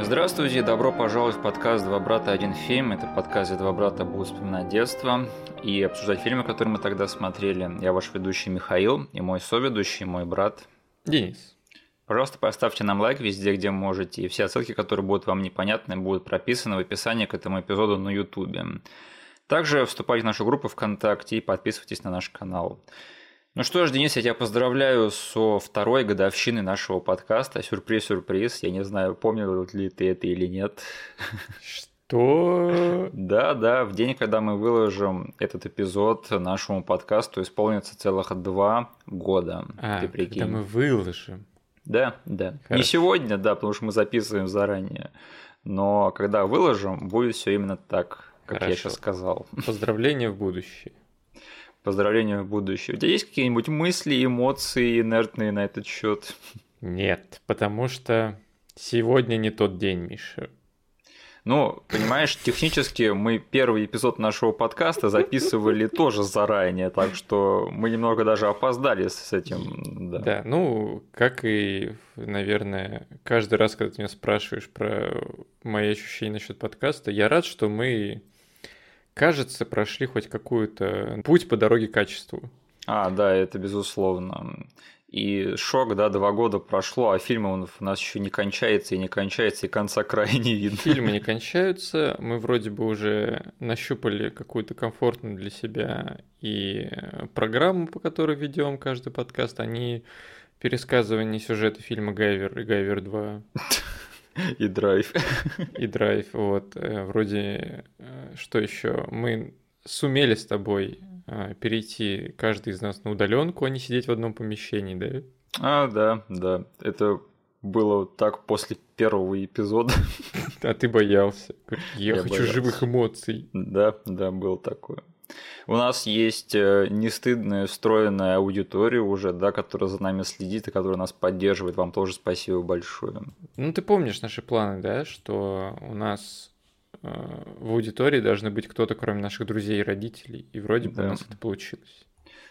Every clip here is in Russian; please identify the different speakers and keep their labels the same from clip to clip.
Speaker 1: Здравствуйте, добро пожаловать в подкаст «Два брата, один фильм». Это подкаст, где два брата будут вспоминать детство и обсуждать фильмы, которые мы тогда смотрели. Я ваш ведущий Михаил и мой соведущий, мой брат
Speaker 2: Денис.
Speaker 1: Пожалуйста, поставьте нам лайк везде, где можете, и все ссылки, которые будут вам непонятны, будут прописаны в описании к этому эпизоду на YouTube. Также вступайте в нашу группу ВКонтакте и подписывайтесь на наш канал. Ну что ж, Денис, я тебя поздравляю со второй годовщиной нашего подкаста. Сюрприз-сюрприз. Я не знаю, помнил ли ты это или нет.
Speaker 2: Что?
Speaker 1: Да, да, в день, когда мы выложим этот эпизод нашему подкасту, исполнится целых два года.
Speaker 2: А, ты прикинь. когда мы выложим.
Speaker 1: Да, да. Хорошо. Не сегодня, да, потому что мы записываем заранее. Но когда выложим, будет все именно так, как Хорошо. я сейчас сказал.
Speaker 2: Поздравления в будущее.
Speaker 1: Поздравления в будущее. У тебя есть какие-нибудь мысли, эмоции инертные на этот счет?
Speaker 2: Нет, потому что сегодня не тот день, Миша.
Speaker 1: Ну, понимаешь, технически мы первый эпизод нашего подкаста записывали тоже заранее, так что мы немного даже опоздали с этим.
Speaker 2: Да, да ну, как и, наверное, каждый раз, когда ты меня спрашиваешь про мои ощущения насчет подкаста, я рад, что мы кажется, прошли хоть какую-то путь по дороге к качеству.
Speaker 1: А, да, это безусловно. И шок, да, два года прошло, а фильм у нас еще не кончается и не кончается, и конца края не видно.
Speaker 2: Фильмы не кончаются, мы вроде бы уже нащупали какую-то комфортную для себя и программу, по которой ведем каждый подкаст, они пересказывание сюжета фильма «Гайвер» и «Гайвер 2».
Speaker 1: И драйв.
Speaker 2: И драйв, вот. Э, вроде, э, что еще? Мы сумели с тобой э, перейти каждый из нас на удаленку, а не сидеть в одном помещении, да?
Speaker 1: А, да, да. Это было так после первого эпизода.
Speaker 2: А ты боялся. Я, Я хочу боялся. живых эмоций.
Speaker 1: Да, да, было такое. У нас есть э, нестыдная встроенная аудитория уже, да, которая за нами следит и которая нас поддерживает. Вам тоже спасибо большое.
Speaker 2: Ну, ты помнишь наши планы, да, что у нас э, в аудитории должны быть кто-то, кроме наших друзей и родителей. И вроде бы да. у нас это получилось.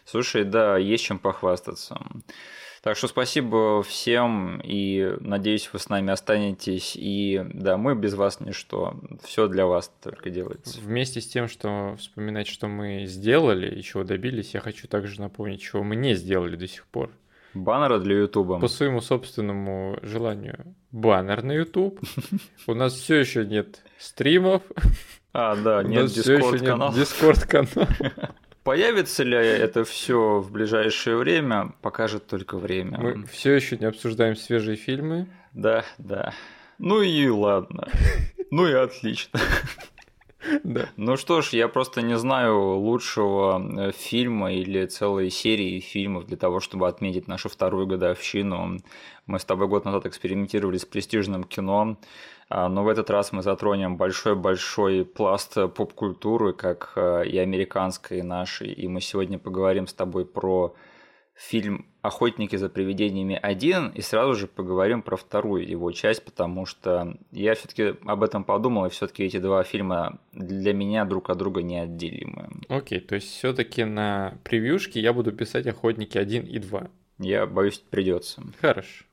Speaker 1: Слушай, да, есть чем похвастаться. Так что спасибо всем, и надеюсь, вы с нами останетесь. И да, мы без вас ничто. Все для вас только делается.
Speaker 2: Вместе с тем, что вспоминать, что мы сделали и чего добились, я хочу также напомнить, чего мы не сделали до сих пор.
Speaker 1: Баннера для Ютуба.
Speaker 2: По своему собственному желанию. Баннер на Ютуб. У нас все еще нет стримов.
Speaker 1: А, да, нет Дискорд-канала.
Speaker 2: Дискорд-канал.
Speaker 1: Появится ли это все в ближайшее время, покажет только время.
Speaker 2: Мы все еще не обсуждаем свежие фильмы.
Speaker 1: Да, да. Ну и ладно. Ну и отлично. Да. Ну что ж, я просто не знаю лучшего э, фильма или целой серии фильмов для того, чтобы отметить нашу вторую годовщину. Мы с тобой год назад экспериментировали с престижным кино. А, но в этот раз мы затронем большой-большой пласт поп-культуры, как э, и американской, и нашей. И мы сегодня поговорим с тобой про фильм «Охотники за привидениями 1» и сразу же поговорим про вторую его часть, потому что я все таки об этом подумал, и все таки эти два фильма для меня друг от друга неотделимы.
Speaker 2: Окей, okay, то есть все таки на превьюшке я буду писать «Охотники 1» и 2.
Speaker 1: Я боюсь, придется.
Speaker 2: Хорошо.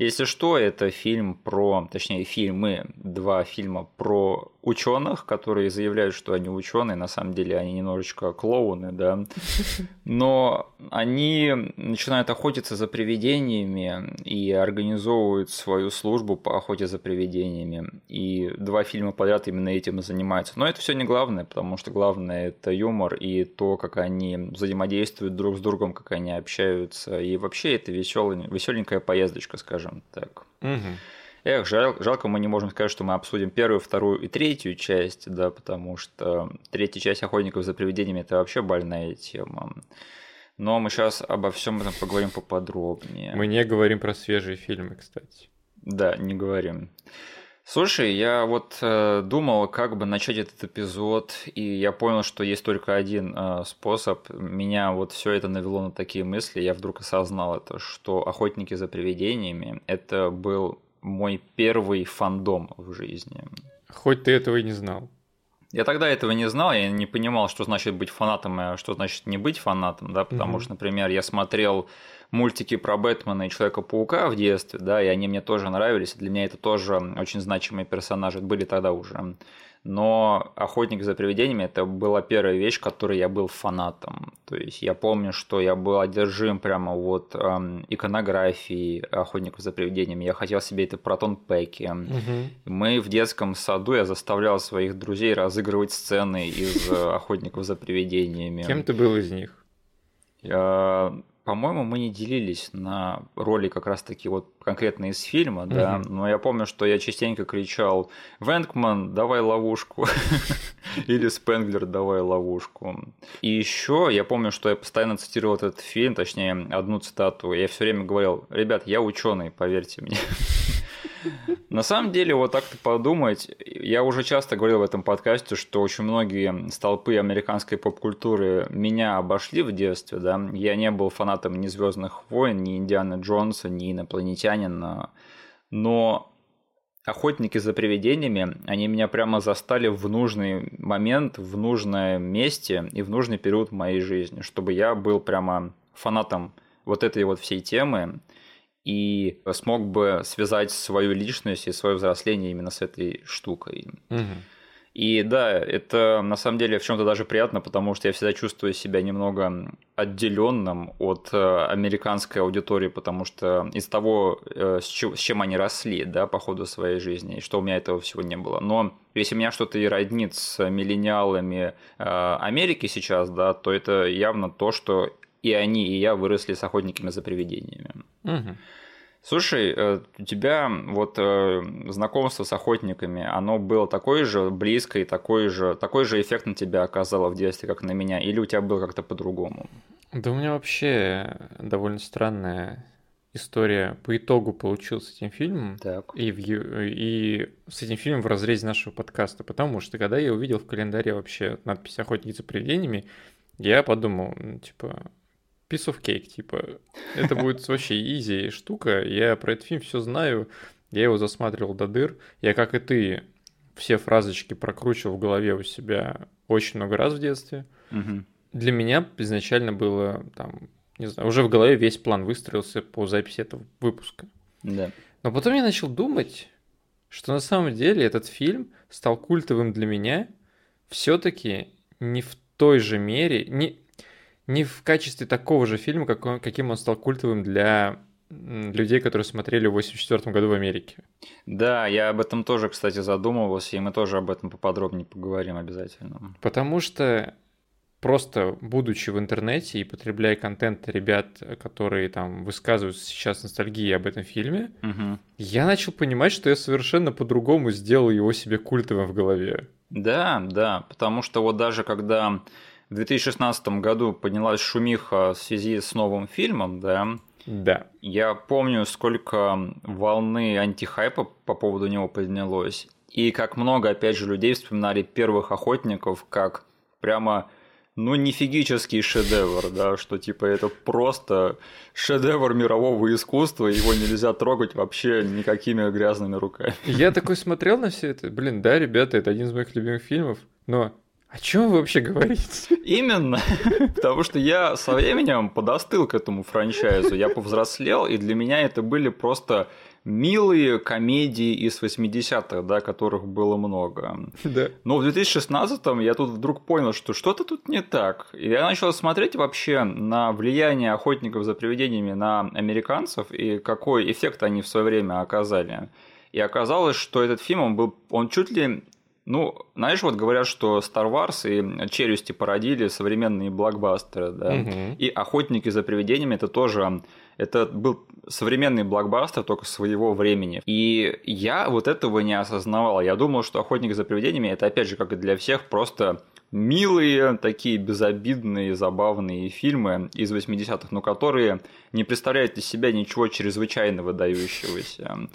Speaker 1: Если что, это фильм про, точнее, фильмы, два фильма про ученых, которые заявляют, что они ученые, на самом деле они немножечко клоуны, да. Но они начинают охотиться за привидениями и организовывают свою службу по охоте за привидениями. И два фильма подряд именно этим и занимаются. Но это все не главное, потому что главное это юмор и то, как они взаимодействуют друг с другом, как они общаются. И вообще это веселенькая поездочка, скажем так.
Speaker 2: Угу.
Speaker 1: Эх, жаль, жалко, мы не можем сказать, что мы обсудим первую, вторую и третью часть, да, потому что третья часть охотников за привидениями это вообще больная тема. Но мы сейчас обо всем этом поговорим поподробнее.
Speaker 2: Мы не говорим про свежие фильмы, кстати.
Speaker 1: Да, не говорим. Слушай, я вот э, думал, как бы начать этот эпизод, и я понял, что есть только один э, способ. Меня вот все это навело на такие мысли. Я вдруг осознал это, что охотники за привидениями это был мой первый фандом в жизни.
Speaker 2: Хоть ты этого и не знал.
Speaker 1: Я тогда этого не знал, я не понимал, что значит быть фанатом, а что значит не быть фанатом, да, потому угу. что, например, я смотрел мультики про Бэтмена и Человека-паука в детстве, да, и они мне тоже нравились, для меня это тоже очень значимые персонажи были тогда уже но «Охотник за привидениями» это была первая вещь, которой я был фанатом. То есть я помню, что я был одержим прямо вот эм, иконографией «Охотников за привидениями». Я хотел себе это протон пэки. Угу. Мы в детском саду, я заставлял своих друзей разыгрывать сцены из «Охотников за привидениями».
Speaker 2: Кем ты был из них?
Speaker 1: Я по-моему, мы не делились на роли как раз-таки вот конкретно из фильма, да, угу. но я помню, что я частенько кричал «Венкман, давай ловушку!» или «Спенглер, давай ловушку!» И еще я помню, что я постоянно цитировал этот фильм, точнее, одну цитату, я все время говорил «Ребят, я ученый, поверьте мне». На самом деле, вот так-то подумать, я уже часто говорил в этом подкасте, что очень многие столпы американской поп-культуры меня обошли в детстве, да. Я не был фанатом ни Звездных войн, ни Индиана Джонса, ни инопланетянина, но охотники за привидениями, они меня прямо застали в нужный момент, в нужном месте и в нужный период моей жизни, чтобы я был прямо фанатом вот этой вот всей темы и смог бы связать свою личность и свое взросление именно с этой штукой. Угу. И да, это на самом деле в чем-то даже приятно, потому что я всегда чувствую себя немного отделенным от э, американской аудитории, потому что из того, э, с чем они росли, да, по ходу своей жизни, и что у меня этого всего не было. Но если меня что-то и роднит с миллениалами э, Америки сейчас, да, то это явно то, что и они, и я выросли с охотниками за привидениями. Угу. Слушай, э, у тебя вот э, знакомство с охотниками, оно было такое же близкое и такой же, такой же эффект на тебя оказало в детстве, как на меня, или у тебя было как-то по-другому?
Speaker 2: Да у меня вообще довольно странная история по итогу получилась с этим фильмом так. И, в, и с этим фильмом в разрезе нашего подкаста, потому что когда я увидел в календаре вообще надпись «Охотники за привидениями», я подумал, типа, piece of cake, типа, это будет вообще изи штука, я про этот фильм все знаю, я его засматривал до дыр, я, как и ты, все фразочки прокручивал в голове у себя очень много раз в детстве. Угу. Для меня изначально было, там, не знаю, уже в голове весь план выстроился по записи этого выпуска.
Speaker 1: Да.
Speaker 2: Но потом я начал думать, что на самом деле этот фильм стал культовым для меня все-таки не в той же мере, не, не в качестве такого же фильма, как он, каким он стал культовым для людей, которые смотрели в 84 году в Америке.
Speaker 1: Да, я об этом тоже, кстати, задумывался, и мы тоже об этом поподробнее поговорим обязательно.
Speaker 2: Потому что просто будучи в интернете и потребляя контент ребят, которые там высказывают сейчас ностальгии об этом фильме, угу. я начал понимать, что я совершенно по-другому сделал его себе культовым в голове.
Speaker 1: Да, да, потому что вот даже когда в 2016 году поднялась шумиха в связи с новым фильмом, да?
Speaker 2: Да.
Speaker 1: Я помню, сколько волны антихайпа по поводу него поднялось. И как много, опять же, людей вспоминали первых охотников как прямо ну, нифигический шедевр, да, что типа это просто шедевр мирового искусства, его нельзя трогать вообще никакими грязными руками.
Speaker 2: Я такой смотрел на все это, блин, да, ребята, это один из моих любимых фильмов, но о чем вы вообще говорите?
Speaker 1: Именно, потому что я со временем подостыл к этому франчайзу, я повзрослел, и для меня это были просто милые комедии из 80-х, да, которых было много.
Speaker 2: Да.
Speaker 1: Но в 2016-м я тут вдруг понял, что что-то тут не так. И я начал смотреть вообще на влияние охотников за привидениями на американцев и какой эффект они в свое время оказали. И оказалось, что этот фильм, он был, он чуть ли ну, знаешь, вот говорят, что Star Wars и Челюсти породили современные блокбастеры, да, угу. и Охотники за привидениями это тоже, это был современный блокбастер только своего времени. И я вот этого не осознавал. Я думал, что Охотник за привидениями это опять же, как и для всех, просто милые, такие безобидные, забавные фильмы из 80-х, но которые не представляют из себя ничего чрезвычайно выдающегося.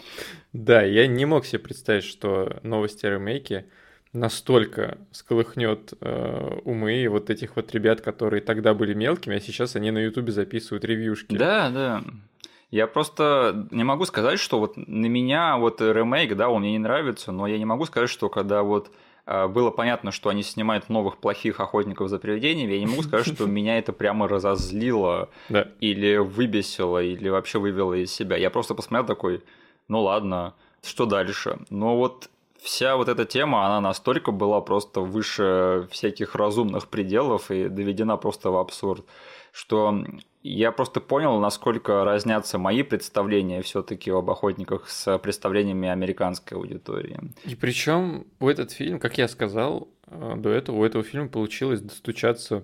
Speaker 2: Да, я не мог себе представить, что новости ремейки настолько сколыхнет э, умы вот этих вот ребят, которые тогда были мелкими, а сейчас они на Ютубе записывают ревьюшки.
Speaker 1: Да, да. Я просто не могу сказать, что вот на меня вот ремейк, да, он мне не нравится, но я не могу сказать, что когда вот а, было понятно, что они снимают новых плохих охотников за привидениями, я не могу сказать, что меня это прямо разозлило или выбесило, или вообще вывело из себя. Я просто посмотрел такой, ну ладно, что дальше? Но вот вся вот эта тема, она настолько была просто выше всяких разумных пределов и доведена просто в абсурд, что я просто понял, насколько разнятся мои представления все-таки об охотниках с представлениями американской аудитории.
Speaker 2: И причем у этот фильм, как я сказал э, до этого, у этого фильма получилось достучаться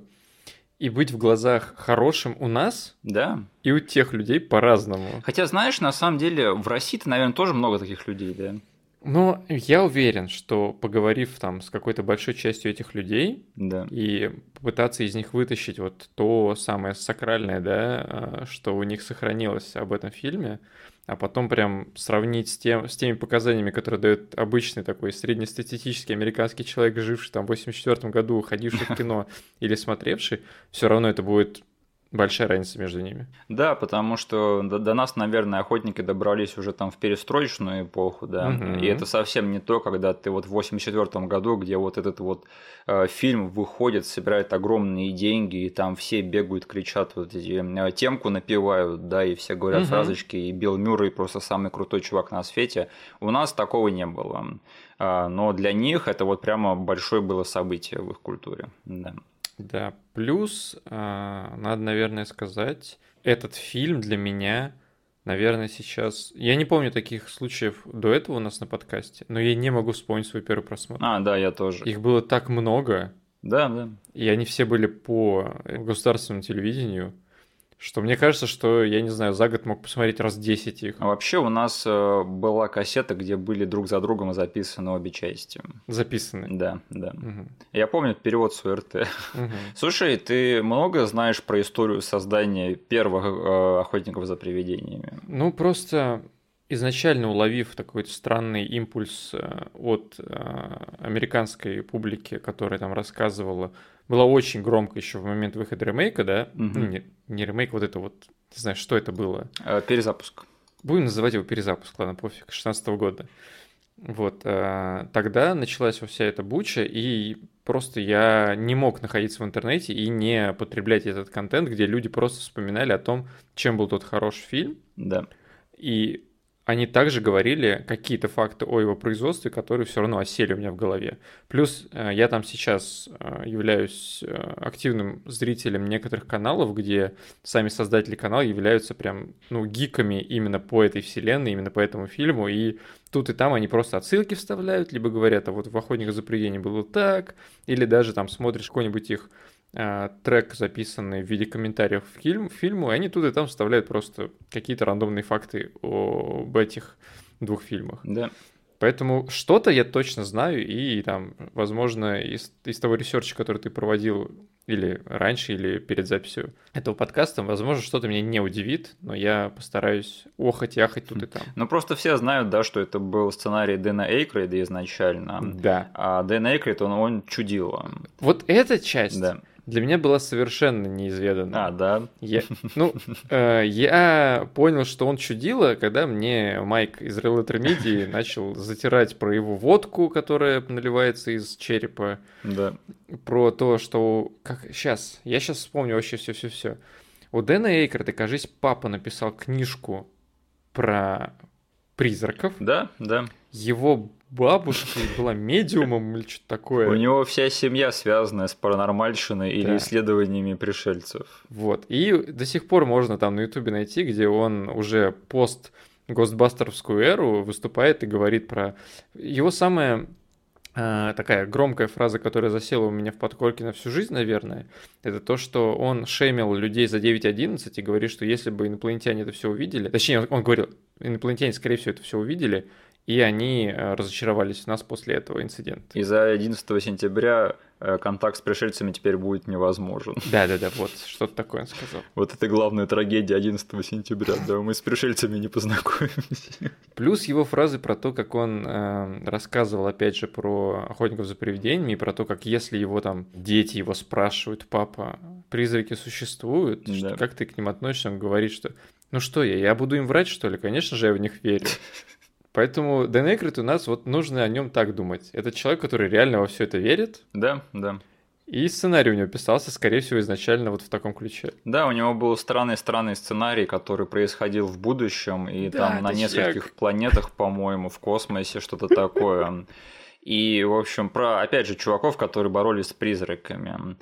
Speaker 2: и быть в глазах хорошим у нас,
Speaker 1: да.
Speaker 2: и у тех людей по-разному.
Speaker 1: Хотя, знаешь, на самом деле в России-то, наверное, тоже много таких людей, да.
Speaker 2: Но я уверен, что поговорив там с какой-то большой частью этих людей
Speaker 1: да.
Speaker 2: и попытаться из них вытащить вот то самое сакральное, да, а, что у них сохранилось об этом фильме, а потом прям сравнить с, тем, с теми показаниями, которые дает обычный такой среднестатистический американский человек, живший там в 84 году, ходивший в кино или смотревший, все равно это будет Большая разница между ними.
Speaker 1: Да, потому что до, до нас, наверное, охотники добрались уже там в перестроечную эпоху, да. Угу. И это совсем не то, когда ты вот в 84 году, где вот этот вот э, фильм выходит, собирает огромные деньги, и там все бегают, кричат, вот эти э, темку напевают, да, и все говорят угу. фразочки, и Билл Мюррей просто самый крутой чувак на свете. У нас такого не было. А, но для них это вот прямо большое было событие в их культуре. Да.
Speaker 2: Да, плюс, э, надо, наверное, сказать, этот фильм для меня, наверное, сейчас... Я не помню таких случаев до этого у нас на подкасте, но я не могу вспомнить свой первый просмотр.
Speaker 1: А, да, я тоже.
Speaker 2: Их было так много.
Speaker 1: Да, да.
Speaker 2: И они все были по государственному телевидению что мне кажется, что, я не знаю, за год мог посмотреть раз 10 их.
Speaker 1: А вообще у нас э, была кассета, где были друг за другом записаны обе части.
Speaker 2: Записаны?
Speaker 1: Да, да. Угу. Я помню перевод с УРТ. Угу. Слушай, ты много знаешь про историю создания первых э, охотников за привидениями?
Speaker 2: Ну, просто изначально уловив такой странный импульс э, от американской публики, которая там рассказывала было очень громко еще в момент выхода ремейка, да? Угу. Ну, не, не ремейк, вот это вот, не знаю, что это было.
Speaker 1: Э, перезапуск.
Speaker 2: Будем называть его перезапуск, ладно, пофиг, 16 -го года. Вот, э, тогда началась вся эта буча, и просто я не мог находиться в интернете и не потреблять этот контент, где люди просто вспоминали о том, чем был тот хороший фильм.
Speaker 1: Да.
Speaker 2: И они также говорили какие-то факты о его производстве, которые все равно осели у меня в голове. Плюс э, я там сейчас э, являюсь э, активным зрителем некоторых каналов, где сами создатели канала являются прям, ну, гиками именно по этой вселенной, именно по этому фильму, и тут и там они просто отсылки вставляют, либо говорят, а вот в «Охотниках за привидением» было так, или даже там смотришь какой-нибудь их трек, записанный в виде комментариев в фильм, фильму, и они тут и там вставляют просто какие-то рандомные факты об этих двух фильмах.
Speaker 1: Да.
Speaker 2: Поэтому что-то я точно знаю, и там, возможно, из, из того research а, который ты проводил или раньше, или перед записью этого подкаста, возможно, что-то меня не удивит, но я постараюсь охать и ахать тут и там.
Speaker 1: Ну, просто все знают, да, что это был сценарий Дэна Эйкрейда изначально.
Speaker 2: Да.
Speaker 1: А Дэн Эйкрейд, он, он чудил.
Speaker 2: Вот эта часть... Да для меня была совершенно неизведанна.
Speaker 1: А, да?
Speaker 2: Я, ну, э, я понял, что он чудило, когда мне Майк из Real Media начал затирать про его водку, которая наливается из черепа.
Speaker 1: Да.
Speaker 2: Про то, что... Как... Сейчас, я сейчас вспомню вообще все-все-все. У Дэна Эйкерта, кажись, папа написал книжку про призраков.
Speaker 1: Да, да.
Speaker 2: Его бабушка была медиумом или что-то такое.
Speaker 1: У него вся семья связанная с паранормальщиной или исследованиями пришельцев.
Speaker 2: Вот. И до сих пор можно там на Ютубе найти, где он уже пост Гостбастеровскую эру выступает и говорит про... Его самая э, такая громкая фраза, которая засела у меня в подкорке на всю жизнь, наверное, это то, что он шеймил людей за 9.11 и говорит, что если бы инопланетяне это все увидели, точнее, он говорил, инопланетяне, скорее всего, это все увидели, и они э, разочаровались в нас после этого инцидента.
Speaker 1: И за 11 сентября э, контакт с пришельцами теперь будет невозможен.
Speaker 2: Да-да-да, вот, что-то такое он сказал.
Speaker 1: Вот это главная трагедия 11 сентября, да, мы с пришельцами не познакомимся.
Speaker 2: Плюс его фразы про то, как он э, рассказывал, опять же, про охотников за привидениями, и про то, как если его там дети его спрашивают, папа, призраки существуют, да. что, как ты к ним относишься, он говорит, что ну что я, я буду им врать, что ли? Конечно же, я в них верю. Поэтому Дэн Эйкрид у нас вот нужно о нем так думать. Это человек, который реально во все это верит.
Speaker 1: Да, да.
Speaker 2: И сценарий у него писался, скорее всего, изначально вот в таком ключе.
Speaker 1: Да, у него был странный-странный сценарий, который происходил в будущем, и да, там на нескольких як... планетах, по-моему, в космосе, что-то такое. И, в общем, про, опять же, чуваков, которые боролись с призраками.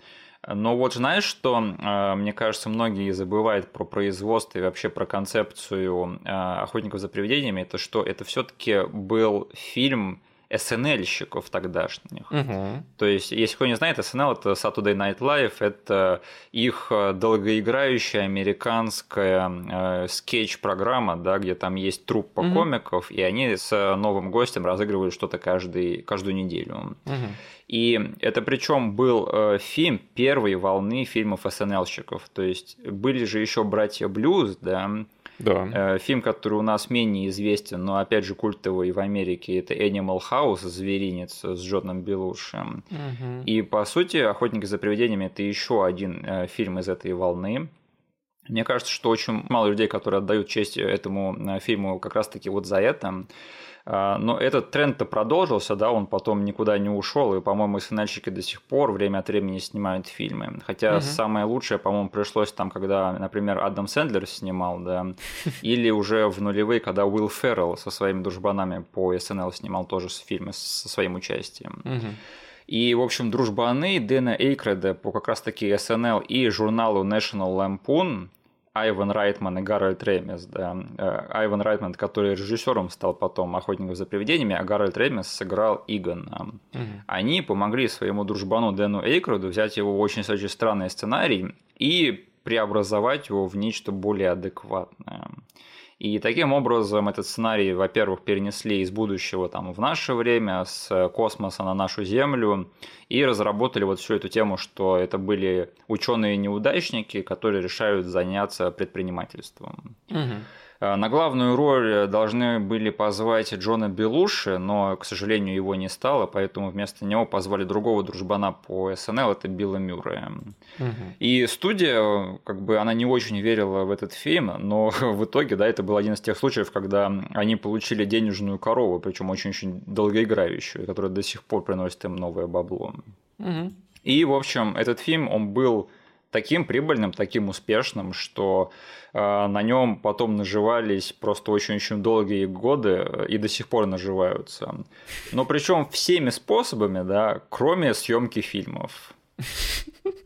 Speaker 1: Но вот знаешь, что, э, мне кажется, многие забывают про производство и вообще про концепцию э, «Охотников за привидениями», это что это все таки был фильм SNL-щиков тогдашних. Угу. То есть, если кто не знает, SNL это Saturday Night Live, это их э, долгоиграющая американская э, скетч-программа, да, где там есть труппа угу. комиков, и они с новым гостем разыгрывают что-то каждый, каждую неделю. Угу. И это причем был э, фильм первой волны фильмов СНЛщиков. То есть были же еще братья Блюз, да,
Speaker 2: да.
Speaker 1: Э, фильм, который у нас менее известен, но опять же культовый в Америке, это Animal House, зверинец с Джоном Белушем. Угу. И по сути, Охотники за привидениями это еще один э, фильм из этой волны. Мне кажется, что очень мало людей, которые отдают честь этому э, фильму как раз-таки вот за это. А, но этот тренд-то продолжился, да, он потом никуда не ушел, и, по-моему, SNL щики до сих пор время от времени снимают фильмы. Хотя угу. самое лучшее, по-моему, пришлось там, когда, например, Адам Сэндлер снимал, да, или уже в нулевые, когда Уилл Феррелл со своими дружбанами по SNL снимал тоже фильмы со своим участием. И, в общем, дружбаны Дэна Эйкройда по как раз-таки SNL и журналу National Lampoon Айван Райтман и Гарольд Рэмис, да. Э, Айван Райтман, который режиссером стал потом «Охотников за привидениями», а Гарольд Рэмис сыграл Игона. Угу. Они помогли своему дружбану Дэну Эйкроду взять его очень-очень странный сценарий и преобразовать его в нечто более адекватное. И таким образом этот сценарий, во-первых, перенесли из будущего там, в наше время, с космоса на нашу Землю, и разработали вот всю эту тему, что это были ученые-неудачники, которые решают заняться предпринимательством. Угу. Э, на главную роль должны были позвать Джона Белуши, но, к сожалению, его не стало, поэтому вместо него позвали другого дружбана по СНЛ, это Билла Мюррея. Угу. И студия, как бы, она не очень верила в этот фильм, но в итоге, да, это был один из тех случаев, когда они получили денежную корову, причем очень-очень долгоиграющую, которая до сих пор приносит им новое бабло. Угу. И, в общем, этот фильм, он был таким прибыльным, таким успешным, что э, на нем потом наживались просто очень-очень долгие годы э, и до сих пор наживаются. Но причем всеми способами, да, кроме съемки фильмов.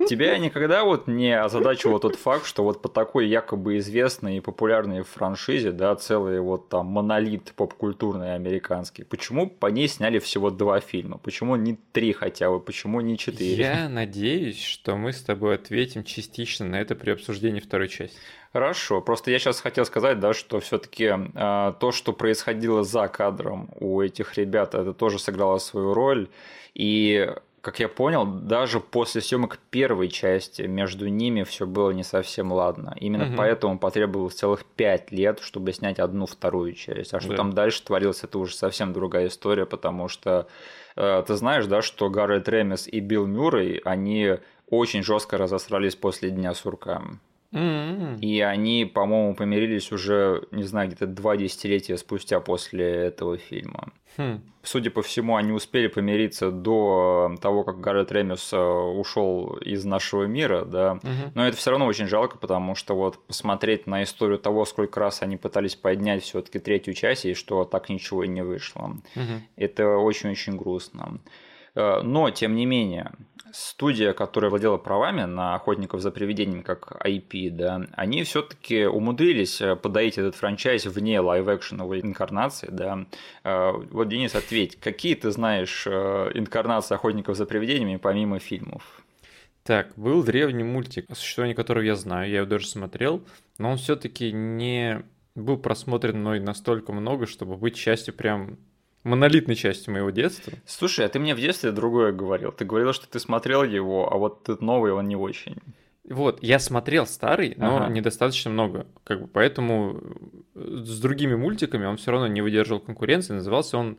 Speaker 1: Тебя никогда вот не озадачивал тот факт, что вот по такой якобы известной и популярной франшизе, да, целый вот там монолит поп-культурный американский, почему по ней сняли всего два фильма? Почему не три хотя бы? Почему не четыре?
Speaker 2: Я надеюсь, что мы с тобой ответим частично на это при обсуждении второй части.
Speaker 1: Хорошо, просто я сейчас хотел сказать, да, что все-таки э, то, что происходило за кадром у этих ребят, это тоже сыграло свою роль. И как я понял, даже после съемок первой части между ними все было не совсем ладно. Именно угу. поэтому потребовалось целых пять лет, чтобы снять одну вторую часть. А что да. там дальше творилось, это уже совсем другая история, потому что э, ты знаешь, да, что Гаррет Ремес и Билл Мюррей, они очень жестко разосрались после Дня сурка. Mm-hmm. И они, по-моему, помирились уже, не знаю, где-то два десятилетия спустя после этого фильма. Хм. Судя по всему, они успели помириться до того, как Гаррет Ремис э, ушел из нашего мира, да. Угу. Но это все равно очень жалко, потому что вот посмотреть на историю того, сколько раз они пытались поднять все-таки третью часть, и что так ничего и не вышло. Угу. Это очень-очень грустно. Э, но, тем не менее, студия, которая владела правами на охотников за привидениями как IP, да, они все-таки умудрились э, подоить этот франчайз вне лайв-экшеновой инкарнации, да. Э, вот, Денис, ответь, какие ты знаешь инкарнации охотников за привидениями помимо фильмов?
Speaker 2: Так, был древний мультик, о существовании которого я знаю, я его даже смотрел, но он все-таки не был просмотрен мной настолько много, чтобы быть частью прям монолитной частью моего детства.
Speaker 1: Слушай, а ты мне в детстве другое говорил. Ты говорил, что ты смотрел его, а вот этот новый он не очень.
Speaker 2: Вот, я смотрел старый, но ага. недостаточно много. Как бы, поэтому с другими мультиками он все равно не выдерживал конкуренции. Назывался он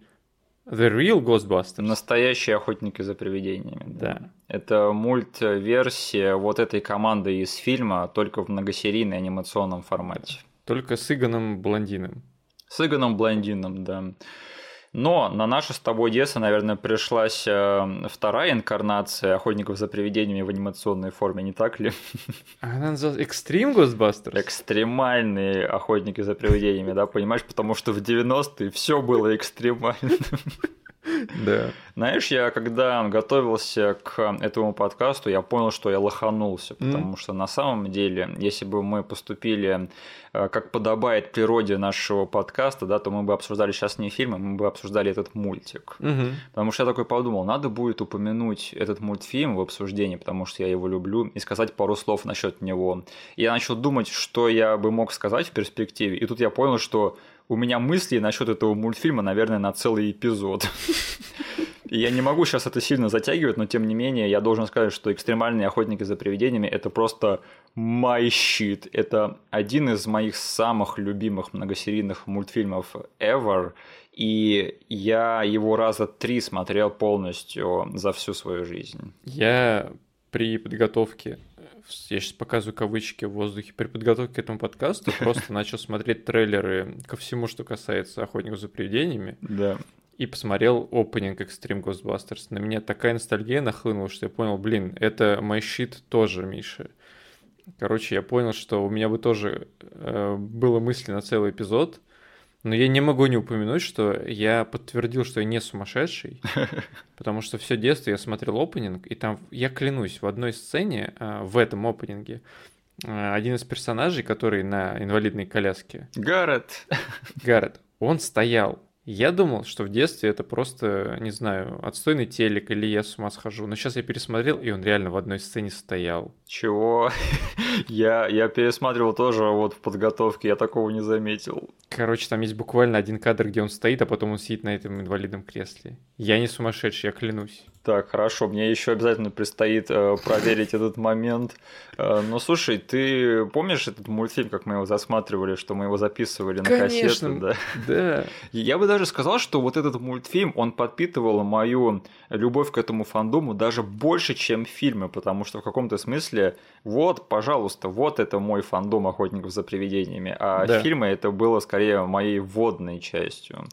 Speaker 2: The Real Ghostbusters.
Speaker 1: Настоящие охотники за привидениями.
Speaker 2: Да. да.
Speaker 1: Это мультверсия вот этой команды из фильма, только в многосерийной анимационном формате.
Speaker 2: Только с Игоном Блондином.
Speaker 1: С Игоном Блондином, да. Но на наше с тобой детство, наверное, пришлась э, вторая инкарнация охотников за привидениями в анимационной форме, не так ли?
Speaker 2: Она называлась Extreme Ghostbusters?
Speaker 1: Экстремальные охотники за привидениями, да, понимаешь? Потому что в 90-е все было экстремальным.
Speaker 2: Да.
Speaker 1: Знаешь, я когда готовился к этому подкасту, я понял, что я лоханулся, потому mm. что на самом деле, если бы мы поступили э, как подобает природе нашего подкаста, да, то мы бы обсуждали сейчас не фильмы, мы бы обсуждали этот мультик.
Speaker 2: Mm-hmm.
Speaker 1: Потому что я такой подумал, надо будет упомянуть этот мультфильм в обсуждении, потому что я его люблю, и сказать пару слов насчет него. И я начал думать, что я бы мог сказать в перспективе, и тут я понял, что у меня мысли насчет этого мультфильма, наверное, на целый эпизод. И я не могу сейчас это сильно затягивать, но тем не менее я должен сказать, что «Экстремальные охотники за привидениями» — это просто my shit. Это один из моих самых любимых многосерийных мультфильмов ever, и я его раза три смотрел полностью за всю свою жизнь.
Speaker 2: Я при подготовке я сейчас показываю кавычки в воздухе, при подготовке к этому подкасту просто начал смотреть трейлеры ко всему, что касается охотников за привидениями.
Speaker 1: Да.
Speaker 2: И посмотрел опенинг Extreme Ghostbusters. На меня такая ностальгия нахлынула, что я понял, блин, это мой щит тоже, Миша. Короче, я понял, что у меня бы тоже э, было мысли на целый эпизод, но я не могу не упомянуть, что я подтвердил, что я не сумасшедший, потому что все детство я смотрел опенинг, и там, я клянусь, в одной сцене, а, в этом опенинге, а, один из персонажей, который на инвалидной коляске...
Speaker 1: Гаррет.
Speaker 2: Гаррет. Он стоял я думал, что в детстве это просто, не знаю, отстойный телек или я с ума схожу. Но сейчас я пересмотрел, и он реально в одной сцене стоял.
Speaker 1: Чего? я, я пересматривал тоже вот в подготовке, я такого не заметил.
Speaker 2: Короче, там есть буквально один кадр, где он стоит, а потом он сидит на этом инвалидном кресле. Я не сумасшедший, я клянусь.
Speaker 1: Так, хорошо, мне еще обязательно предстоит э, проверить этот момент. Э, но слушай, ты помнишь этот мультфильм, как мы его засматривали, что мы его записывали на кассету? Да.
Speaker 2: да.
Speaker 1: Я бы даже сказал, что вот этот мультфильм, он подпитывал мою любовь к этому фандому даже больше, чем фильмы, потому что в каком-то смысле, вот, пожалуйста, вот это мой фандом охотников за привидениями, а да. фильмы это было скорее моей вводной частью.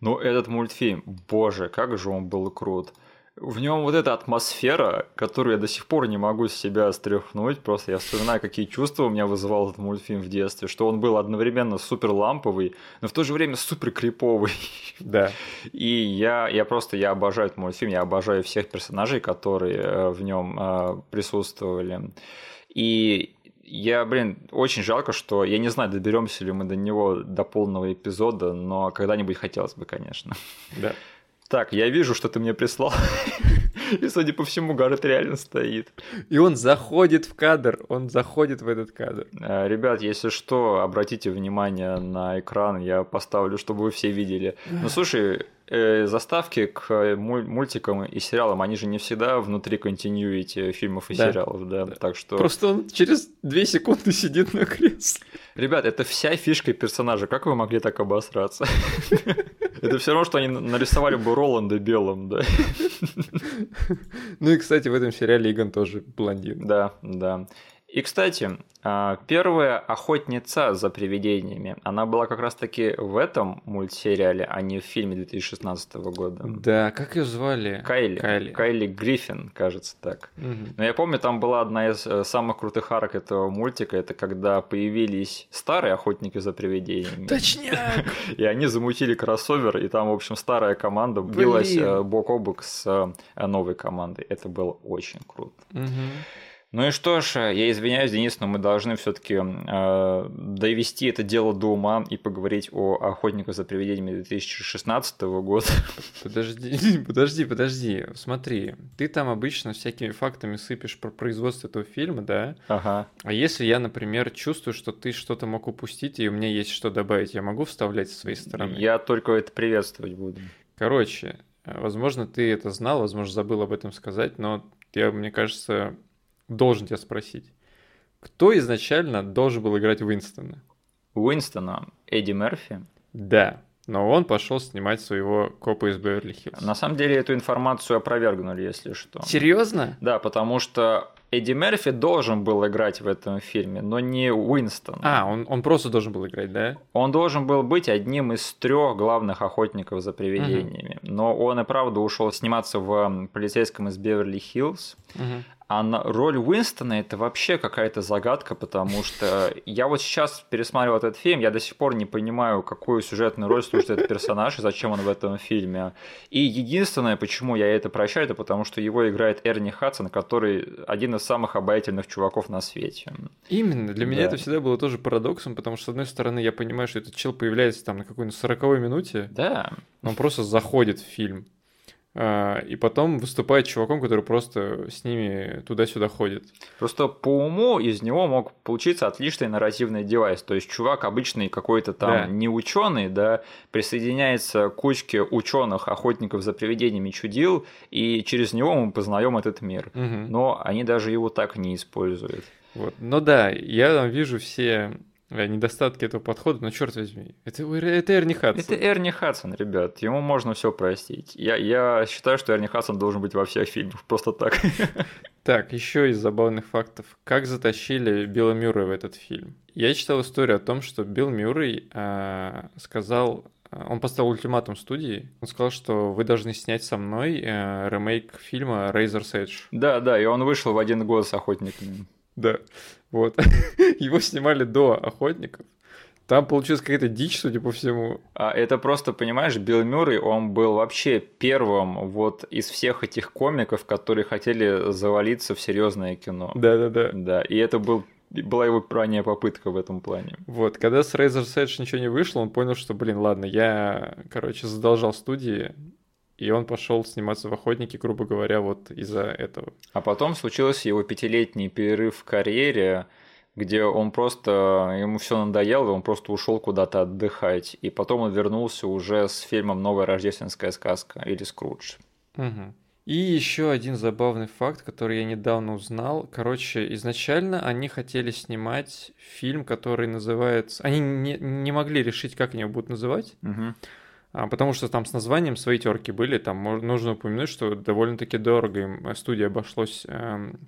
Speaker 1: Но этот мультфильм, боже, как же он был крут в нем вот эта атмосфера, которую я до сих пор не могу с себя стряхнуть. Просто я вспоминаю, какие чувства у меня вызывал этот мультфильм в детстве, что он был одновременно супер ламповый, но в то же время супер криповый.
Speaker 2: Да.
Speaker 1: И я, я просто я обожаю этот мультфильм, я обожаю всех персонажей, которые э, в нем э, присутствовали. И я, блин, очень жалко, что я не знаю, доберемся ли мы до него до полного эпизода, но когда-нибудь хотелось бы, конечно.
Speaker 2: Да.
Speaker 1: Так, я вижу, что ты мне прислал. И, судя по всему, Гаррет реально стоит.
Speaker 2: И он заходит в кадр, он заходит в этот кадр.
Speaker 1: Э, ребят, если что, обратите внимание на экран, я поставлю, чтобы вы все видели. Ну, слушай, э, заставки к мультикам и сериалам, они же не всегда внутри континьюити фильмов и да. сериалов, да? да, так что...
Speaker 2: Просто он через две секунды сидит на кресле.
Speaker 1: Ребят, это вся фишка персонажа, как вы могли так обосраться? Это все равно, что они нарисовали бы Роланда белым, да.
Speaker 2: Ну и, кстати, в этом сериале Игон тоже блондин.
Speaker 1: Да, да. И, кстати, а, первая охотница за привидениями, она была как раз-таки в этом мультсериале, а не в фильме 2016 года.
Speaker 2: Да, как ее звали?
Speaker 1: Кайли. Кайли. Кайли Гриффин, кажется так. Угу. Но я помню, там была одна из э, самых крутых арок этого мультика, это когда появились старые охотники за привидениями.
Speaker 2: Точняк!
Speaker 1: И они замутили кроссовер, и там, в общем, старая команда билась э, бок о бок с э, новой командой. Это было очень круто.
Speaker 2: Угу.
Speaker 1: Ну и что ж, я извиняюсь, Денис, но мы должны все-таки э, довести это дело до ума и поговорить о охотниках за привидениями 2016 года.
Speaker 2: Подожди, подожди, подожди. Смотри, ты там обычно всякими фактами сыпешь про производство этого фильма, да?
Speaker 1: Ага.
Speaker 2: А если я, например, чувствую, что ты что-то мог упустить, и у меня есть что добавить, я могу вставлять со своей стороны?
Speaker 1: Я только это приветствовать буду.
Speaker 2: Короче, возможно, ты это знал, возможно, забыл об этом сказать, но я, мне кажется, должен тебя спросить. Кто изначально должен был играть Уинстона?
Speaker 1: Уинстона? Эдди Мерфи?
Speaker 2: Да, но он пошел снимать своего копа из Беверли-Хиллз.
Speaker 1: На самом деле эту информацию опровергнули, если что.
Speaker 2: Серьезно?
Speaker 1: Да, потому что Эдди Мерфи должен был играть в этом фильме, но не Уинстон.
Speaker 2: А, он, он просто должен был играть, да?
Speaker 1: Он должен был быть одним из трех главных охотников за привидениями. Угу. Но он и правда ушел сниматься в полицейском из Беверли-Хиллз. Угу. А на роль Уинстона это вообще какая-то загадка, потому что я вот сейчас пересматривал этот фильм, я до сих пор не понимаю, какую сюжетную роль служит этот персонаж и зачем он в этом фильме. И единственное, почему я это прощаю, это потому что его играет Эрни Хадсон, который один из самых обаятельных чуваков на свете.
Speaker 2: Именно. Для меня да. это всегда было тоже парадоксом, потому что, с одной стороны, я понимаю, что этот чел появляется там на какой-нибудь сороковой минуте.
Speaker 1: Да.
Speaker 2: Он просто заходит в фильм. А, и потом выступает чуваком, который просто с ними туда-сюда ходит.
Speaker 1: Просто по уму из него мог получиться отличный нарративный девайс. То есть чувак обычный какой-то там да. не ученый, да, присоединяется к кучке ученых, охотников за привидениями чудил, и через него мы познаем этот мир. Угу. Но они даже его так не используют.
Speaker 2: Вот. Ну да, я вижу все недостатки этого подхода, но черт возьми, это, это Эрни Хадсон.
Speaker 1: Это Эрни Хадсон, ребят, ему можно все простить. Я, я считаю, что Эрни Хадсон должен быть во всех фильмах, просто так.
Speaker 2: Так, еще из забавных фактов. Как затащили Билла Мюррея в этот фильм? Я читал историю о том, что Билл Мюррей э, сказал, э, он поставил ультиматум студии. Он сказал, что вы должны снять со мной э, ремейк фильма Razor's Edge.
Speaker 1: Да, да, и он вышел в один год с охотниками.
Speaker 2: Да. Вот. Его снимали до охотников. Там получилась какая-то дичь, судя по всему.
Speaker 1: А это просто, понимаешь, Билл Мюррей, он был вообще первым вот из всех этих комиков, которые хотели завалиться в серьезное кино.
Speaker 2: Да-да-да.
Speaker 1: Да, и это был была его ранняя попытка в этом плане.
Speaker 2: Вот, когда с Razor's Edge ничего не вышло, он понял, что, блин, ладно, я, короче, задолжал студии, и он пошел сниматься в охотнике, грубо говоря, вот из-за этого.
Speaker 1: А потом случился его пятилетний перерыв в карьере, где он просто, ему все надоело, и он просто ушел куда-то отдыхать. И потом он вернулся уже с фильмом «Новая рождественская сказка» или «Скрудж».
Speaker 2: Угу. И еще один забавный факт, который я недавно узнал. Короче, изначально они хотели снимать фильм, который называется... Они не, не могли решить, как они его будут называть.
Speaker 1: Угу.
Speaker 2: А, потому что там с названием свои терки были, там нужно упомянуть, что довольно-таки дорого им э, студия обошлось эм,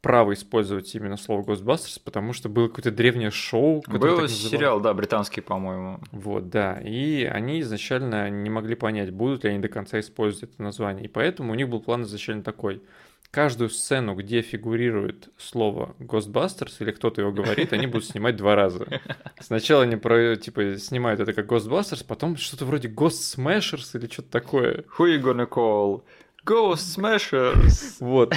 Speaker 2: право использовать именно слово Ghostbusters, потому что было какое-то древнее шоу.
Speaker 1: Был сериал, да, британский, по-моему.
Speaker 2: Вот, да. И они изначально не могли понять, будут ли они до конца использовать это название. И поэтому у них был план изначально такой – каждую сцену, где фигурирует слово Ghostbusters или кто-то его говорит, они будут снимать два раза. Сначала они про, типа, снимают это как Ghostbusters, потом что-то вроде Ghost Smashers или что-то такое.
Speaker 1: Who you gonna call? Ghost Smashers!
Speaker 2: Вот.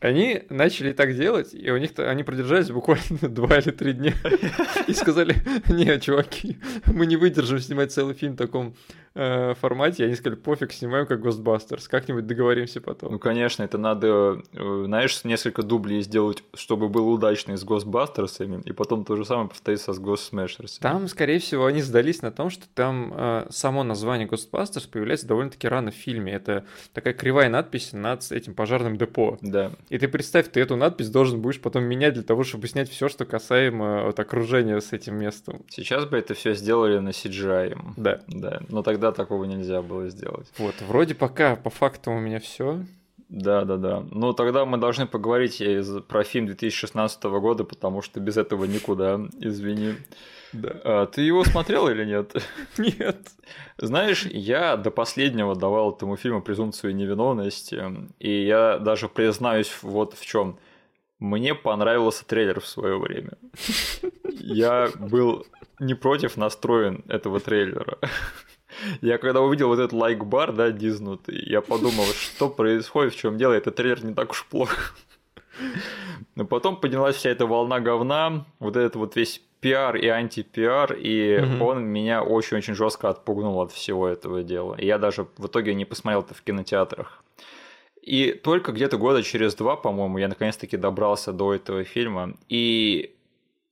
Speaker 2: Они начали так делать, и у них они продержались буквально два или три дня. И сказали, не, чуваки, мы не выдержим снимать целый фильм в таком э, формате. И они сказали, пофиг, снимаем как Ghostbusters, как-нибудь договоримся потом.
Speaker 1: Ну, конечно, это надо, э, знаешь, несколько дублей сделать, чтобы было удачно с Ghostbusters, и потом то же самое повторится с Ghost Smashers.
Speaker 2: Там, скорее всего, они сдались на том, что там э, само название Ghostbusters появляется довольно-таки рано в фильме. Это такая кривая надпись над этим пожарным депо.
Speaker 1: Да.
Speaker 2: И ты представь, ты эту надпись должен будешь потом менять для того, чтобы снять все, что касаемо вот, окружения с этим местом.
Speaker 1: Сейчас бы это все сделали на CGI.
Speaker 2: Да.
Speaker 1: Да. Но тогда такого нельзя было сделать.
Speaker 2: Вот, вроде пока по факту у меня все.
Speaker 1: Да, да, да. Ну тогда мы должны поговорить про фильм 2016 года, потому что без этого никуда, извини.
Speaker 2: Да.
Speaker 1: А, ты его смотрел или нет?
Speaker 2: Нет.
Speaker 1: Знаешь, я до последнего давал этому фильму презумпцию невиновности, и я даже признаюсь вот в чем. Мне понравился трейлер в свое время. Я был не против настроен этого трейлера. Я когда увидел вот этот лайк-бар, да, дизнутый, я подумал, что происходит, в чем дело, этот трейлер не так уж плохо. Но потом поднялась вся эта волна говна, вот этот вот весь пиар и анти-пиар, и угу. он меня очень-очень жестко отпугнул от всего этого дела. И я даже в итоге не посмотрел это в кинотеатрах. И только где-то года через два, по-моему, я наконец-таки добрался до этого фильма. И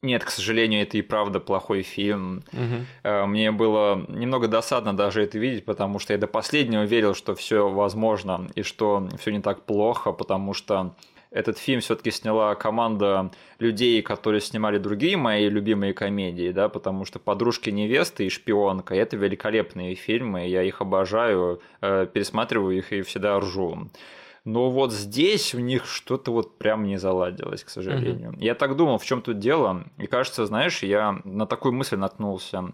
Speaker 1: нет, к сожалению, это и правда плохой фильм.
Speaker 2: Угу.
Speaker 1: Мне было немного досадно даже это видеть, потому что я до последнего верил, что все возможно и что все не так плохо, потому что этот фильм все-таки сняла команда людей, которые снимали другие мои любимые комедии, да, потому что «Подружки невесты» и «Шпионка» — это великолепные фильмы, я их обожаю, э, пересматриваю их и всегда ржу. Но вот здесь у них что-то вот прям не заладилось, к сожалению. Mm-hmm. Я так думал, в чем тут дело. И кажется, знаешь, я на такую мысль наткнулся.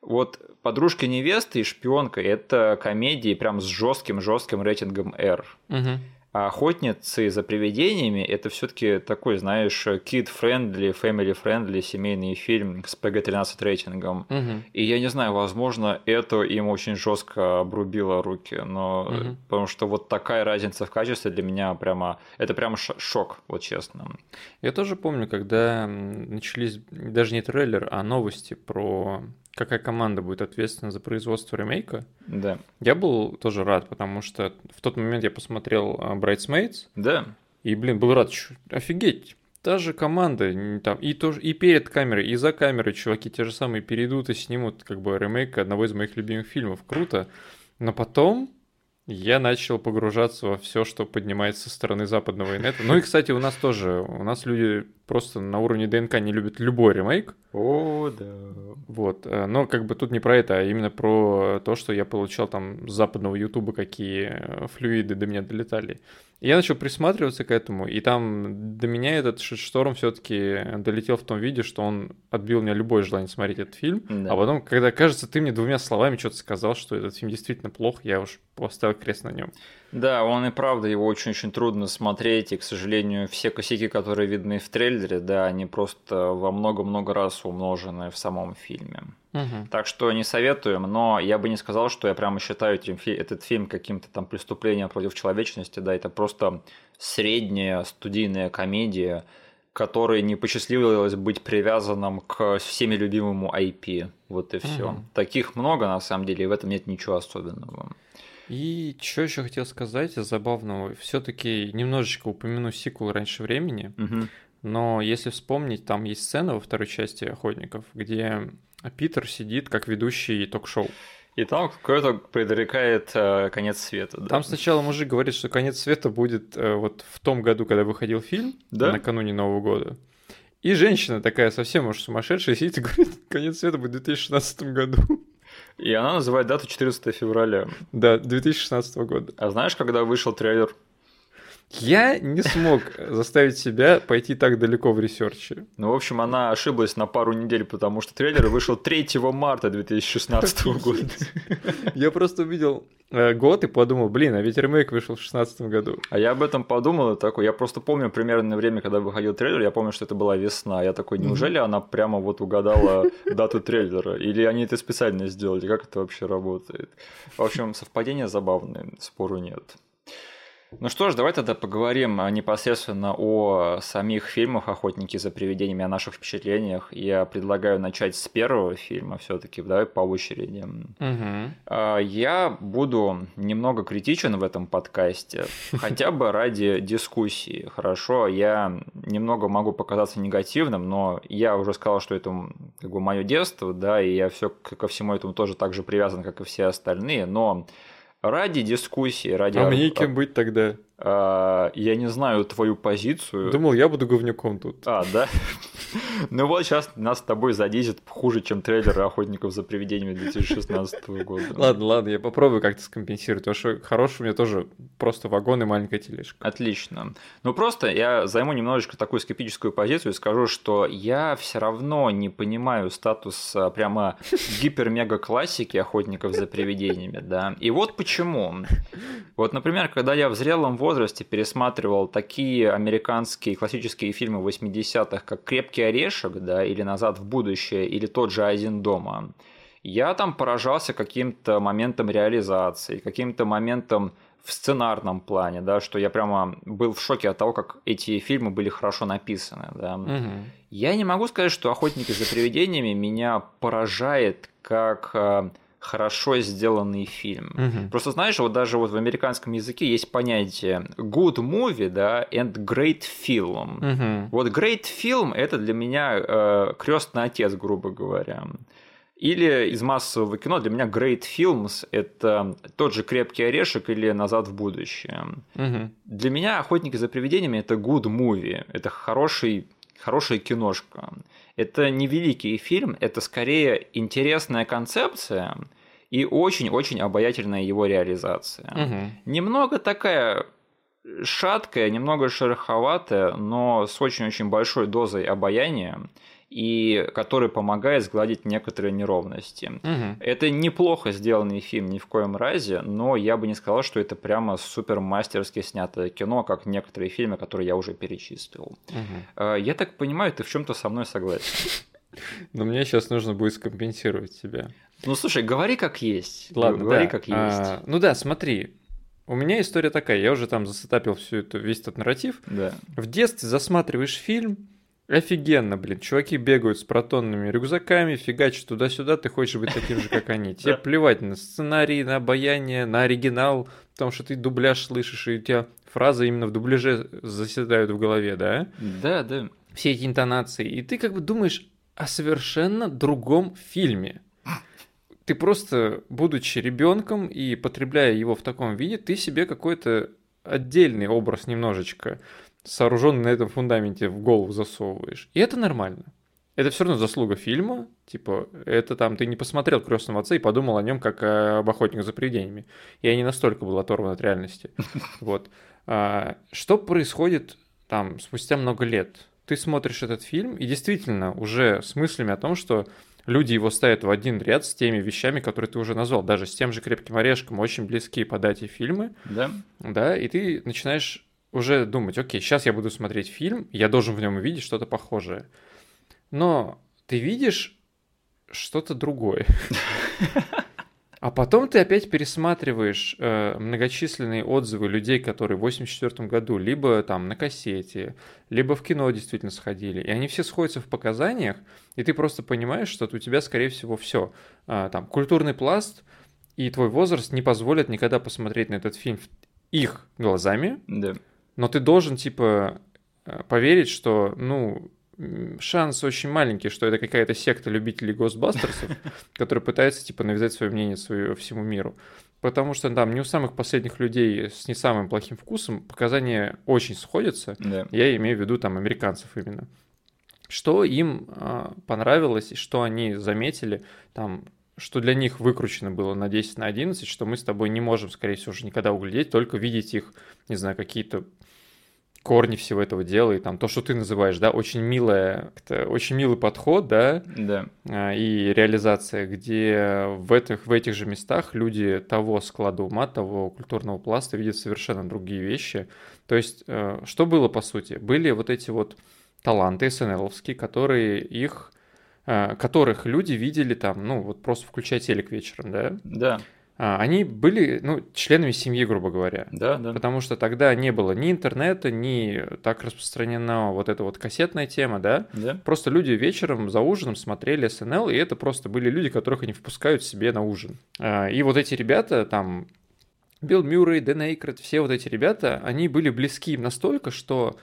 Speaker 1: Вот подружка невесты и шпионка это комедии прям с жестким жестким рейтингом R. Угу. А охотницы за привидениями это все-таки такой, знаешь, kid-friendly, family-friendly семейный фильм с PG-13 рейтингом. Угу. И я не знаю, возможно, это им очень жестко обрубило руки, но угу. потому что вот такая разница в качестве для меня прямо это прямо шок, вот честно.
Speaker 2: Я тоже помню, когда начались даже не трейлер, а новости про какая команда будет ответственна за производство ремейка.
Speaker 1: Да.
Speaker 2: Я был тоже рад, потому что в тот момент я посмотрел а, Bridesmaids.
Speaker 1: Да.
Speaker 2: И, блин, был рад. Офигеть. Та же команда, там, и, тоже, и перед камерой, и за камерой чуваки те же самые перейдут и снимут как бы ремейк одного из моих любимых фильмов. Круто. Но потом я начал погружаться во все, что поднимается со стороны западного инета. Ну и, кстати, у нас тоже, у нас люди просто на уровне ДНК не любят любой ремейк.
Speaker 1: О, да.
Speaker 2: Вот, э, но как бы тут не про это, а именно про то, что я получал там с западного ютуба, какие э, флюиды до меня долетали. Я начал присматриваться к этому, и там до меня этот шторм все-таки долетел в том виде, что он отбил у меня любое желание смотреть этот фильм. Да. А потом, когда кажется, ты мне двумя словами что-то сказал, что этот фильм действительно плох, я уж поставил крест на нем.
Speaker 1: Да, он и правда, его очень-очень трудно смотреть, и, к сожалению, все косяки, которые видны в трейлере, да, они просто во много-много раз умножены в самом фильме. Угу. Так что не советуем, но я бы не сказал, что я прямо считаю этот фильм каким-то там преступлением против человечности, да, это просто средняя студийная комедия, которой не посчастливилось быть привязанным к всеми любимому IP. Вот и все. Угу. Таких много, на самом деле, и в этом нет ничего особенного.
Speaker 2: И что еще хотел сказать забавного, все-таки немножечко упомяну сиквел раньше времени, угу. но если вспомнить, там есть сцена во второй части Охотников, где Питер сидит как ведущий ток-шоу.
Speaker 1: И там кто-то предрекает э, конец света.
Speaker 2: Да? Там сначала мужик говорит, что конец света будет э, вот в том году, когда выходил фильм, да? накануне Нового года. И женщина такая совсем уж сумасшедшая сидит и говорит, конец света будет в 2016 году.
Speaker 1: И она называет дату 14 февраля.
Speaker 2: Да, 2016 года.
Speaker 1: А знаешь, когда вышел трейлер?
Speaker 2: Я не смог заставить себя пойти так далеко в research е.
Speaker 1: Ну, в общем, она ошиблась на пару недель, потому что трейлер вышел 3 марта 2016 года.
Speaker 2: Я просто увидел э, год и подумал, блин, а ведь ремейк вышел в 2016 году.
Speaker 1: А я об этом подумал, такой, я просто помню примерное время, когда выходил трейлер, я помню, что это была весна. Я такой, неужели она прямо вот угадала дату трейлера? Или они это специально сделали? Как это вообще работает? В общем, совпадения забавные, спору нет. Ну что ж, давай тогда поговорим а, непосредственно о самих фильмах «Охотники за привидениями», о наших впечатлениях. Я предлагаю начать с первого фильма все таки давай по очереди. Угу. Я буду немного критичен в этом подкасте, хотя бы ради дискуссии, хорошо? Я немного могу показаться негативным, но я уже сказал, что это как бы мое детство, да, и я все ко всему этому тоже так же привязан, как и все остальные, но ради дискуссии, ради...
Speaker 2: А мне кем быть тогда?
Speaker 1: А, я не знаю твою позицию.
Speaker 2: Думал, я буду говнюком тут.
Speaker 1: А, да? Ну вот сейчас нас с тобой задизит хуже, чем трейлер «Охотников за привидениями» 2016 года.
Speaker 2: Ладно, ладно, я попробую как-то скомпенсировать, потому что хороший у меня тоже просто вагон и маленькая тележка.
Speaker 1: Отлично. Ну просто я займу немножечко такую скептическую позицию и скажу, что я все равно не понимаю статус а, прямо гипер-мега-классики «Охотников за привидениями», да. И вот почему. Вот, например, когда я в зрелом возрасте возрасте пересматривал такие американские классические фильмы 80-х, как «Крепкий орешек», да, или «Назад в будущее», или тот же «Один дома», я там поражался каким-то моментом реализации, каким-то моментом в сценарном плане, да, что я прямо был в шоке от того, как эти фильмы были хорошо написаны, да. Угу. Я не могу сказать, что «Охотники за привидениями» меня поражает как э, хорошо сделанный фильм. Угу. Просто знаешь, вот даже вот в американском языке есть понятие good movie, да, and great film. Угу. Вот great film это для меня э, крестный отец, грубо говоря. Или из массового кино для меня Great Films – это тот же «Крепкий орешек» или «Назад в будущее». Угу. Для меня «Охотники за привидениями» – это good movie, это хороший, хорошая киношка. Это не великий фильм, это скорее интересная концепция и очень-очень обаятельная его реализация. Угу. Немного такая шаткая, немного шероховатая, но с очень-очень большой дозой обаяния и который помогает сгладить некоторые неровности. Угу. Это неплохо сделанный фильм ни в коем разе, но я бы не сказал, что это прямо супер мастерски снятое кино, как некоторые фильмы, которые я уже перечислил. Угу. Я так понимаю, ты в чем-то со мной согласен.
Speaker 2: Но мне сейчас нужно будет скомпенсировать тебя.
Speaker 1: Ну слушай, говори как есть.
Speaker 2: Ладно, говори да. как есть. А, ну да, смотри, у меня история такая, я уже там засетапил всю эту, весь этот нарратив.
Speaker 1: Да.
Speaker 2: В детстве засматриваешь фильм, Офигенно, блин. Чуваки бегают с протонными рюкзаками, фигачат туда-сюда, ты хочешь быть таким же, как они. Тебе плевать на сценарий, на обаяние, на оригинал, потому что ты дубляж слышишь, и у тебя фразы именно в дубляже заседают в голове, да?
Speaker 1: Да, да.
Speaker 2: Все эти интонации. И ты как бы думаешь о совершенно другом фильме. Ты просто, будучи ребенком и потребляя его в таком виде, ты себе какой-то отдельный образ немножечко сооруженный на этом фундаменте в голову засовываешь. И это нормально. Это все равно заслуга фильма. Типа, это там ты не посмотрел крестного отца и подумал о нем как об охотнике за привидениями. Я не настолько был оторван от реальности. Вот. А, что происходит там спустя много лет? Ты смотришь этот фильм и действительно уже с мыслями о том, что люди его ставят в один ряд с теми вещами, которые ты уже назвал, даже с тем же «Крепким орешком», очень близкие по дате фильмы.
Speaker 1: Да.
Speaker 2: Да, и ты начинаешь уже думать, окей, сейчас я буду смотреть фильм, я должен в нем увидеть что-то похожее. Но ты видишь что-то другое. А потом ты опять пересматриваешь э, многочисленные отзывы людей, которые в 84 году либо там на кассете, либо в кино действительно сходили, и они все сходятся в показаниях, и ты просто понимаешь, что у тебя, скорее всего, все. Э, там культурный пласт и твой возраст не позволят никогда посмотреть на этот фильм их глазами.
Speaker 1: Да
Speaker 2: но ты должен, типа, э, поверить, что, ну, шанс очень маленький, что это какая-то секта любителей Госбастерсов, которая пытается, типа, навязать свое мнение свое всему миру. Потому что там не у самых последних людей с не самым плохим вкусом показания очень сходятся.
Speaker 1: Да.
Speaker 2: Я имею в виду там американцев именно. Что им э, понравилось и что они заметили, там, что для них выкручено было на 10 на 11, что мы с тобой не можем, скорее всего, уже никогда углядеть, только видеть их, не знаю, какие-то корни всего этого дела, и там то, что ты называешь, да, очень милая, очень милый подход, да,
Speaker 1: да.
Speaker 2: А, и реализация, где в этих, в этих же местах люди того склада ума, того культурного пласта видят совершенно другие вещи. То есть, э, что было по сути? Были вот эти вот таланты СНЛовские, которые их которых люди видели там, ну, вот просто включая телек вечером, да?
Speaker 1: Да.
Speaker 2: А, они были ну, членами семьи, грубо говоря.
Speaker 1: Да, да.
Speaker 2: Потому что тогда не было ни интернета, ни так распространена вот эта вот кассетная тема, да?
Speaker 1: Да.
Speaker 2: Просто люди вечером за ужином смотрели СНЛ, и это просто были люди, которых они впускают себе на ужин. А, и вот эти ребята там, Билл Мюррей, Дэн Эйкрет, все вот эти ребята, они были близки им настолько, что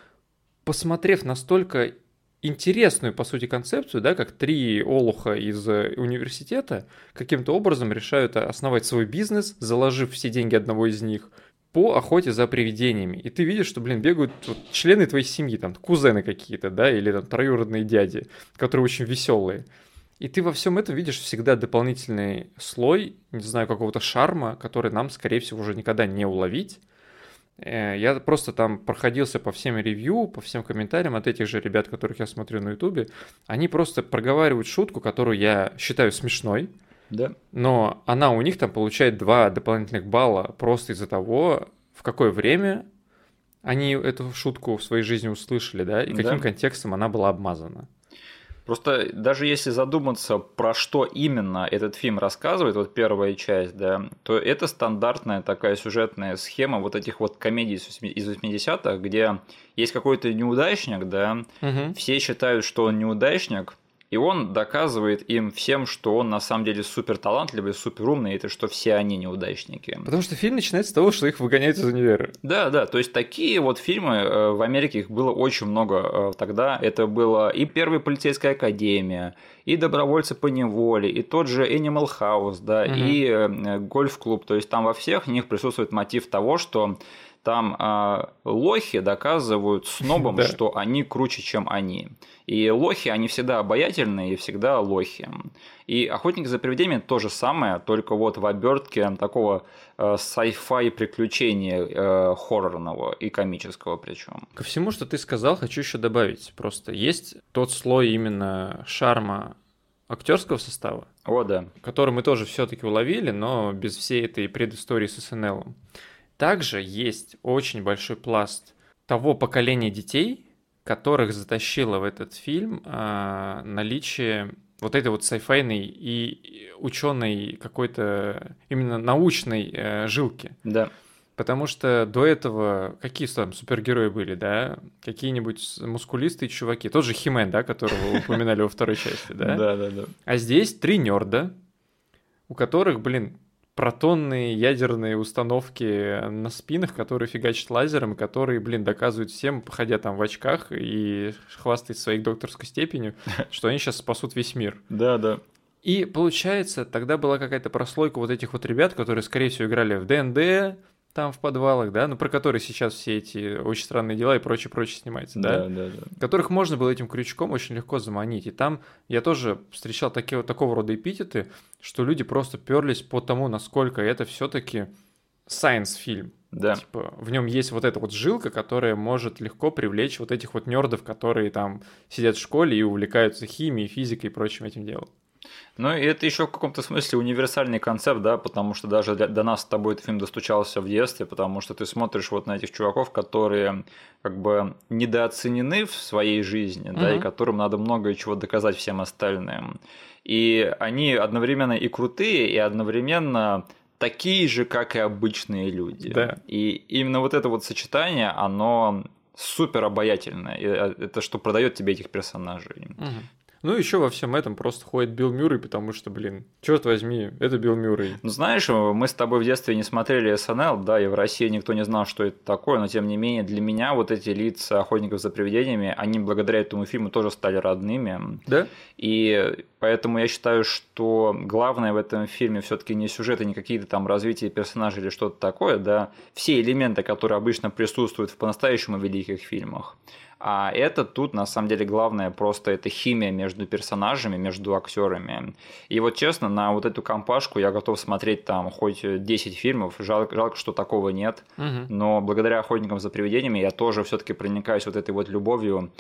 Speaker 2: посмотрев настолько интересную, по сути, концепцию, да, как три олуха из э, университета каким-то образом решают основать свой бизнес, заложив все деньги одного из них по охоте за привидениями. И ты видишь, что, блин, бегают вот, члены твоей семьи, там, кузены какие-то, да, или там троюродные дяди, которые очень веселые. И ты во всем этом видишь всегда дополнительный слой, не знаю, какого-то шарма, который нам, скорее всего, уже никогда не уловить. Э, я просто там проходился по всем ревью, по всем комментариям от этих же ребят, которых я смотрю на ютубе. Они просто проговаривают шутку, которую я считаю смешной.
Speaker 1: Да.
Speaker 2: Но она у них там получает два дополнительных балла просто из-за того, в какое время они эту шутку в своей жизни услышали, да, и каким да. контекстом она была обмазана.
Speaker 1: Просто даже если задуматься, про что именно этот фильм рассказывает, вот первая часть, да, то это стандартная такая сюжетная схема вот этих вот комедий из 80-х, где есть какой-то неудачник, да,
Speaker 2: угу.
Speaker 1: все считают, что он неудачник, и он доказывает им всем, что он на самом деле супер талантливый, супер умный, и это что все они неудачники.
Speaker 2: Потому что фильм начинается с того, что их выгоняют из универа.
Speaker 1: Да, да, то есть такие вот фильмы э, в Америке их было очень много э, тогда. Это было и первая полицейская академия, и добровольцы по неволе, и тот же Animal House, да, угу. и э, гольф-клуб. То есть там во всех них присутствует мотив того, что Там э, лохи доказывают снобам, да. что они круче, чем они. И лохи, они всегда обаятельные и всегда лохи. И «Охотник за привидениями» то же самое, только вот в обертке такого э, sci-fi приключения э, хоррорного и комического причем.
Speaker 2: Ко всему, что ты сказал, хочу еще добавить. Просто есть тот слой именно шарма актерского состава.
Speaker 1: О, да.
Speaker 2: Который мы тоже все-таки уловили, но без всей этой предыстории с СНЛ. Также есть очень большой пласт того поколения детей, которых затащило в этот фильм а, наличие вот этой вот сайфайной и ученой какой-то именно научной э, жилки.
Speaker 1: Да.
Speaker 2: Потому что до этого какие там супергерои были, да? Какие-нибудь мускулистые чуваки. Тот же Химен, да, которого упоминали во второй части, да?
Speaker 1: Да, да, да.
Speaker 2: А здесь три нерда, у которых, блин, протонные ядерные установки на спинах, которые фигачат лазером, которые, блин, доказывают всем, походя там в очках и хвастаясь своей докторской степенью, что они сейчас спасут весь мир.
Speaker 1: Да, да.
Speaker 2: И получается, тогда была какая-то прослойка вот этих вот ребят, которые, скорее всего, играли в ДНД, там в подвалах, да, ну про которые сейчас все эти очень странные дела и прочее, прочее снимается, да,
Speaker 1: да, да, да.
Speaker 2: которых можно было этим крючком очень легко заманить. И там я тоже встречал такие, такого рода эпитеты, что люди просто перлись по тому, насколько это все-таки science фильм.
Speaker 1: Да.
Speaker 2: Типа, в нем есть вот эта вот жилка, которая может легко привлечь вот этих вот нердов, которые там сидят в школе и увлекаются химией, физикой и прочим этим делом.
Speaker 1: Ну, и это еще в каком-то смысле универсальный концепт, да, потому что даже для, до нас с тобой этот фильм достучался в детстве, потому что ты смотришь вот на этих чуваков, которые как бы недооценены в своей жизни, mm-hmm. да, и которым надо много чего доказать всем остальным. И они одновременно и крутые, и одновременно такие же, как и обычные люди.
Speaker 2: Да.
Speaker 1: И именно вот это вот сочетание, оно супер обаятельное. И э, это что продает тебе этих персонажей.
Speaker 2: Угу. Ну, еще во всем этом просто ходит Билл Мюррей, потому что, блин, черт возьми, это Билл Мюррей.
Speaker 1: Ну, знаешь, мы с тобой в детстве не смотрели СНЛ, да, и в России никто не знал, что это такое, но тем не менее, для меня вот эти лица охотников за привидениями, они благодаря этому фильму тоже стали родными.
Speaker 2: Да?
Speaker 1: И поэтому я считаю, что главное в этом фильме все-таки не сюжет и не какие-то там развития персонажей или что-то такое, да, все элементы, которые обычно присутствуют в по-настоящему великих фильмах. А это тут, на самом деле, главное просто это химия между персонажами, между актерами. И вот честно, на вот эту компашку я готов смотреть там хоть 10 фильмов. Жалко, жалко что такого нет.
Speaker 2: Угу.
Speaker 1: Но благодаря охотникам за привидениями я тоже все-таки проникаюсь вот этой вот любовью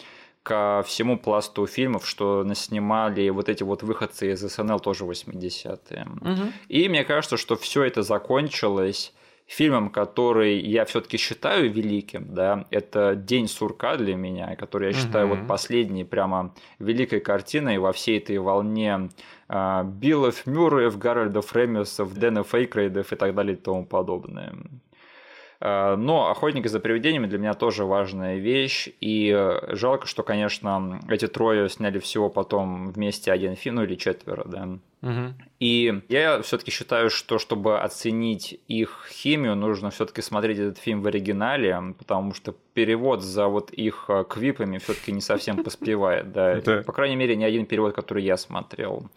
Speaker 1: ко всему пласту фильмов, что снимали вот эти вот выходцы из СНЛ тоже 80-е.
Speaker 2: Угу.
Speaker 1: И мне кажется, что все это закончилось фильмом, который я все-таки считаю великим, да, это День сурка для меня, который я считаю угу. вот последней прямо великой картиной во всей этой волне э, Биллов, Мюрреев, Гарольдов, Ремисов, Дэна Фейкрейдов и так далее и тому подобное. А, но «Охотники за привидениями» для меня тоже важная вещь, и э, жалко, что, конечно, эти трое сняли всего потом вместе один фильм, ну или четверо, да.
Speaker 2: Угу.
Speaker 1: И я все-таки считаю, что чтобы оценить их химию, нужно все-таки смотреть этот фильм в оригинале, потому что перевод за вот их э, квипами все-таки не совсем поспевает. Да. По крайней мере, ни один перевод, который я смотрел.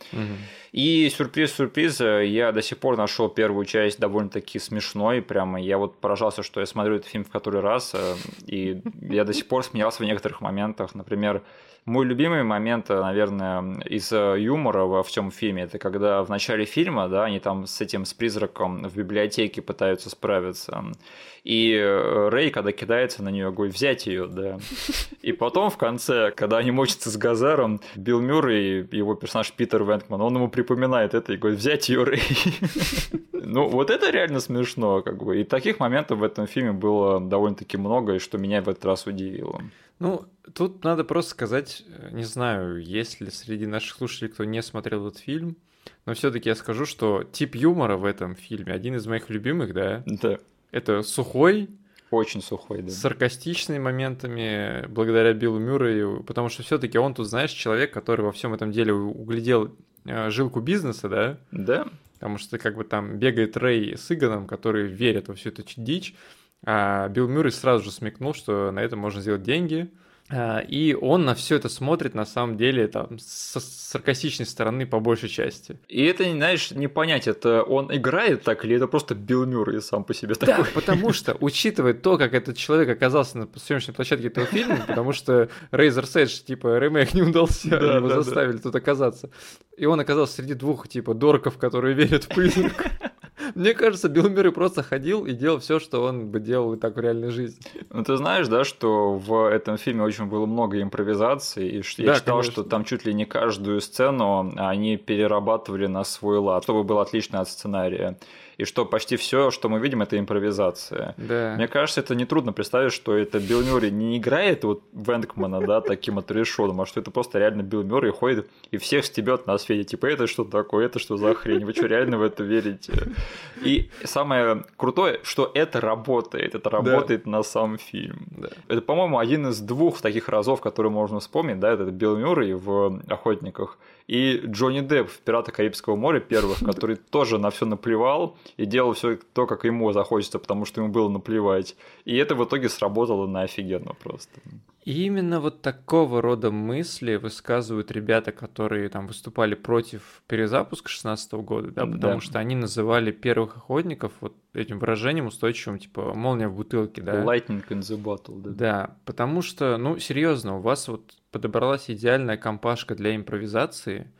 Speaker 1: И сюрприз-сюрприз, я до сих пор нашел первую часть довольно-таки смешной. Прямо я вот поражался, что я смотрю этот фильм в который раз, э, и я до сих пор смеялся в некоторых моментах. Например, мой любимый момент, наверное, из юмора во всем фильме, это когда в начале фильма, да, они там с этим, с призраком в библиотеке пытаются справиться. И Рэй, когда кидается на нее, говорит, взять ее, да. И потом в конце, когда они мочатся с Газаром, Билл Мюррей, его персонаж Питер Венкман, он ему припоминает это и говорит, взять ее, Рэй. Ну, вот это реально смешно, как бы. И таких моментов в этом фильме было довольно-таки много, и что меня в этот раз удивило.
Speaker 2: Ну, тут надо просто сказать, э, не знаю, есть ли среди наших слушателей, кто не смотрел этот фильм, но все-таки я скажу, что тип юмора в этом фильме один из моих любимых, да?
Speaker 1: Да.
Speaker 2: Это сухой,
Speaker 1: очень сухой, да.
Speaker 2: С саркастичными моментами, благодаря Биллу Мюррею, потому что все-таки он тут, знаешь, человек, который во всем этом деле углядел э, жилку бизнеса, да?
Speaker 1: Да.
Speaker 2: Потому что как бы там бегает Рэй с Иганом, которые верят во всю эту дичь, а Билл Мюррей сразу же смекнул, что на этом можно сделать деньги, и он на все это смотрит, на самом деле, там, с саркастичной стороны по большей части.
Speaker 1: И это, знаешь, не понять, это он играет так или это просто Билл Мюррей сам по себе такой?
Speaker 2: Да, потому что, учитывая то, как этот человек оказался на съемочной площадке этого фильма, потому что Razer Edge, типа, ремейк не удался, да, его да, заставили да. тут оказаться. И он оказался среди двух, типа, дорков, которые верят в призрак. Мне кажется, Билл Мюррей просто ходил и делал все, что он бы делал и так в реальной жизни.
Speaker 1: Ну, ты знаешь, да, что в этом фильме очень было много импровизаций, и я да, читал, конечно. что там чуть ли не каждую сцену они перерабатывали на свой лад, чтобы было отлично от сценария и что почти все, что мы видим, это импровизация.
Speaker 2: Да.
Speaker 1: Мне кажется, это нетрудно представить, что это Билл Мюррей не играет вот Венкмана, да, таким отрешенным, а что это просто реально Билл Мюррей ходит и всех стебет на свете, типа, это что такое, это что за хрень, вы что, реально в это верите? И самое крутое, что это работает, это работает да. на сам фильм. Да. Это, по-моему, один из двух таких разов, которые можно вспомнить, да, это Билл Мюррей в «Охотниках», и Джонни Депп в «Пираты Карибского моря» первых, который тоже на все наплевал и делал все то, как ему захочется, потому что ему было наплевать. И это в итоге сработало на офигенно просто.
Speaker 2: И именно вот такого рода мысли высказывают ребята, которые там выступали против перезапуска 16 года, да, потому да. что они называли первых охотников вот этим выражением устойчивым, типа молния в бутылке, да.
Speaker 1: Lightning in the bottle, да.
Speaker 2: Да, потому что, ну, серьезно, у вас вот подобралась идеальная компашка для импровизации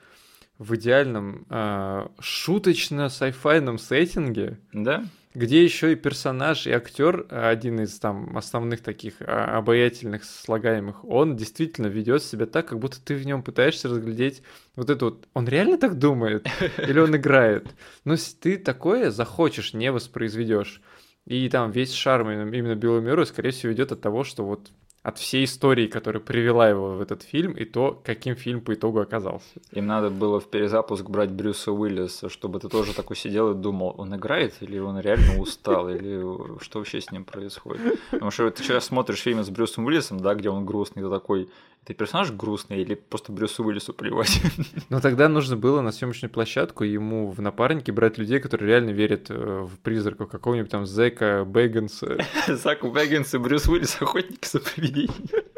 Speaker 2: в идеальном э, шуточно-сайфайном сеттинге.
Speaker 1: Да
Speaker 2: где еще и персонаж, и актер, один из там основных таких а, обаятельных слагаемых, он действительно ведет себя так, как будто ты в нем пытаешься разглядеть вот это вот. Он реально так думает? Или он играет? Но ты такое захочешь, не воспроизведешь. И там весь шарм именно Билла Мюррея, скорее всего, идет от того, что вот от всей истории, которая привела его в этот фильм, и то, каким фильм по итогу оказался.
Speaker 1: Им надо было в перезапуск брать Брюса Уиллиса, чтобы ты тоже такой сидел и думал, он играет или он реально устал, или что вообще с ним происходит. Потому что ты сейчас смотришь фильмы с Брюсом Уиллисом, да, где он грустный, ты такой, ты персонаж грустный или просто Брюсу Уиллису плевать?
Speaker 2: Ну тогда нужно было на съемочную площадку ему в напарнике брать людей, которые реально верят э, в призраков какого-нибудь там Зека Бэггинса.
Speaker 1: Зак Бэггинс и Брюс Уиллис охотники за привидениями.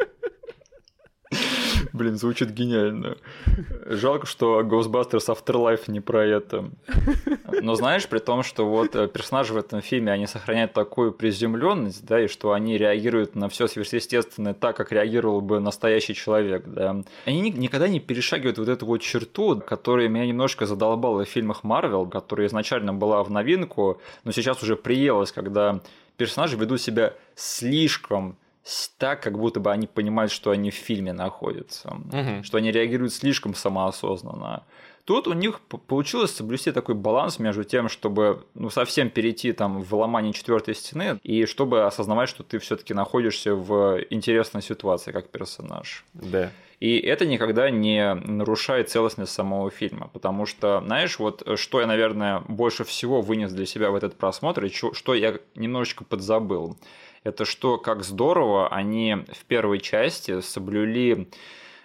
Speaker 1: Блин, звучит гениально. Жалко, что Ghostbusters Afterlife не про это. Но знаешь, при том, что вот э, персонажи в этом фильме, они сохраняют такую приземленность, да, и что они реагируют на все сверхъестественное так, как реагировал бы настоящий человек, да. Они никогда не перешагивают вот эту вот черту, которая меня немножко задолбала в фильмах Марвел, которая изначально была в новинку, но сейчас уже приелась, когда персонажи ведут себя слишком так, как будто бы они понимают, что они в фильме находятся, угу. что они реагируют слишком самоосознанно. Тут у них получилось соблюсти такой баланс между тем, чтобы ну, совсем перейти там в ломание четвертой стены, и чтобы осознавать, что ты все-таки находишься в интересной ситуации как персонаж.
Speaker 2: Да.
Speaker 1: И это никогда не нарушает целостность самого фильма, потому что, знаешь, вот что я, наверное, больше всего вынес для себя в этот просмотр, и что я немножечко подзабыл – это что, как здорово они в первой части соблюли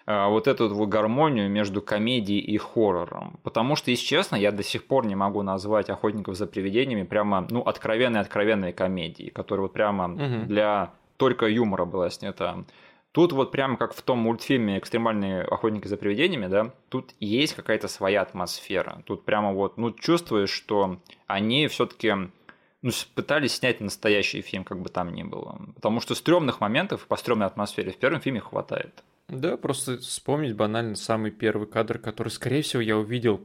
Speaker 1: а, вот эту вот гармонию между комедией и хоррором. Потому что, если честно, я до сих пор не могу назвать «Охотников за привидениями» прямо, ну, откровенной-откровенной комедией, которая вот прямо угу. для только юмора была снята. Тут вот прямо как в том мультфильме «Экстремальные охотники за привидениями», да, тут есть какая-то своя атмосфера. Тут прямо вот, ну, чувствуешь, что они все таки ну, пытались снять настоящий фильм, как бы там ни было. Потому что стрёмных моментов по стрёмной атмосфере в первом фильме хватает.
Speaker 2: Да, просто вспомнить банально самый первый кадр, который, скорее всего, я увидел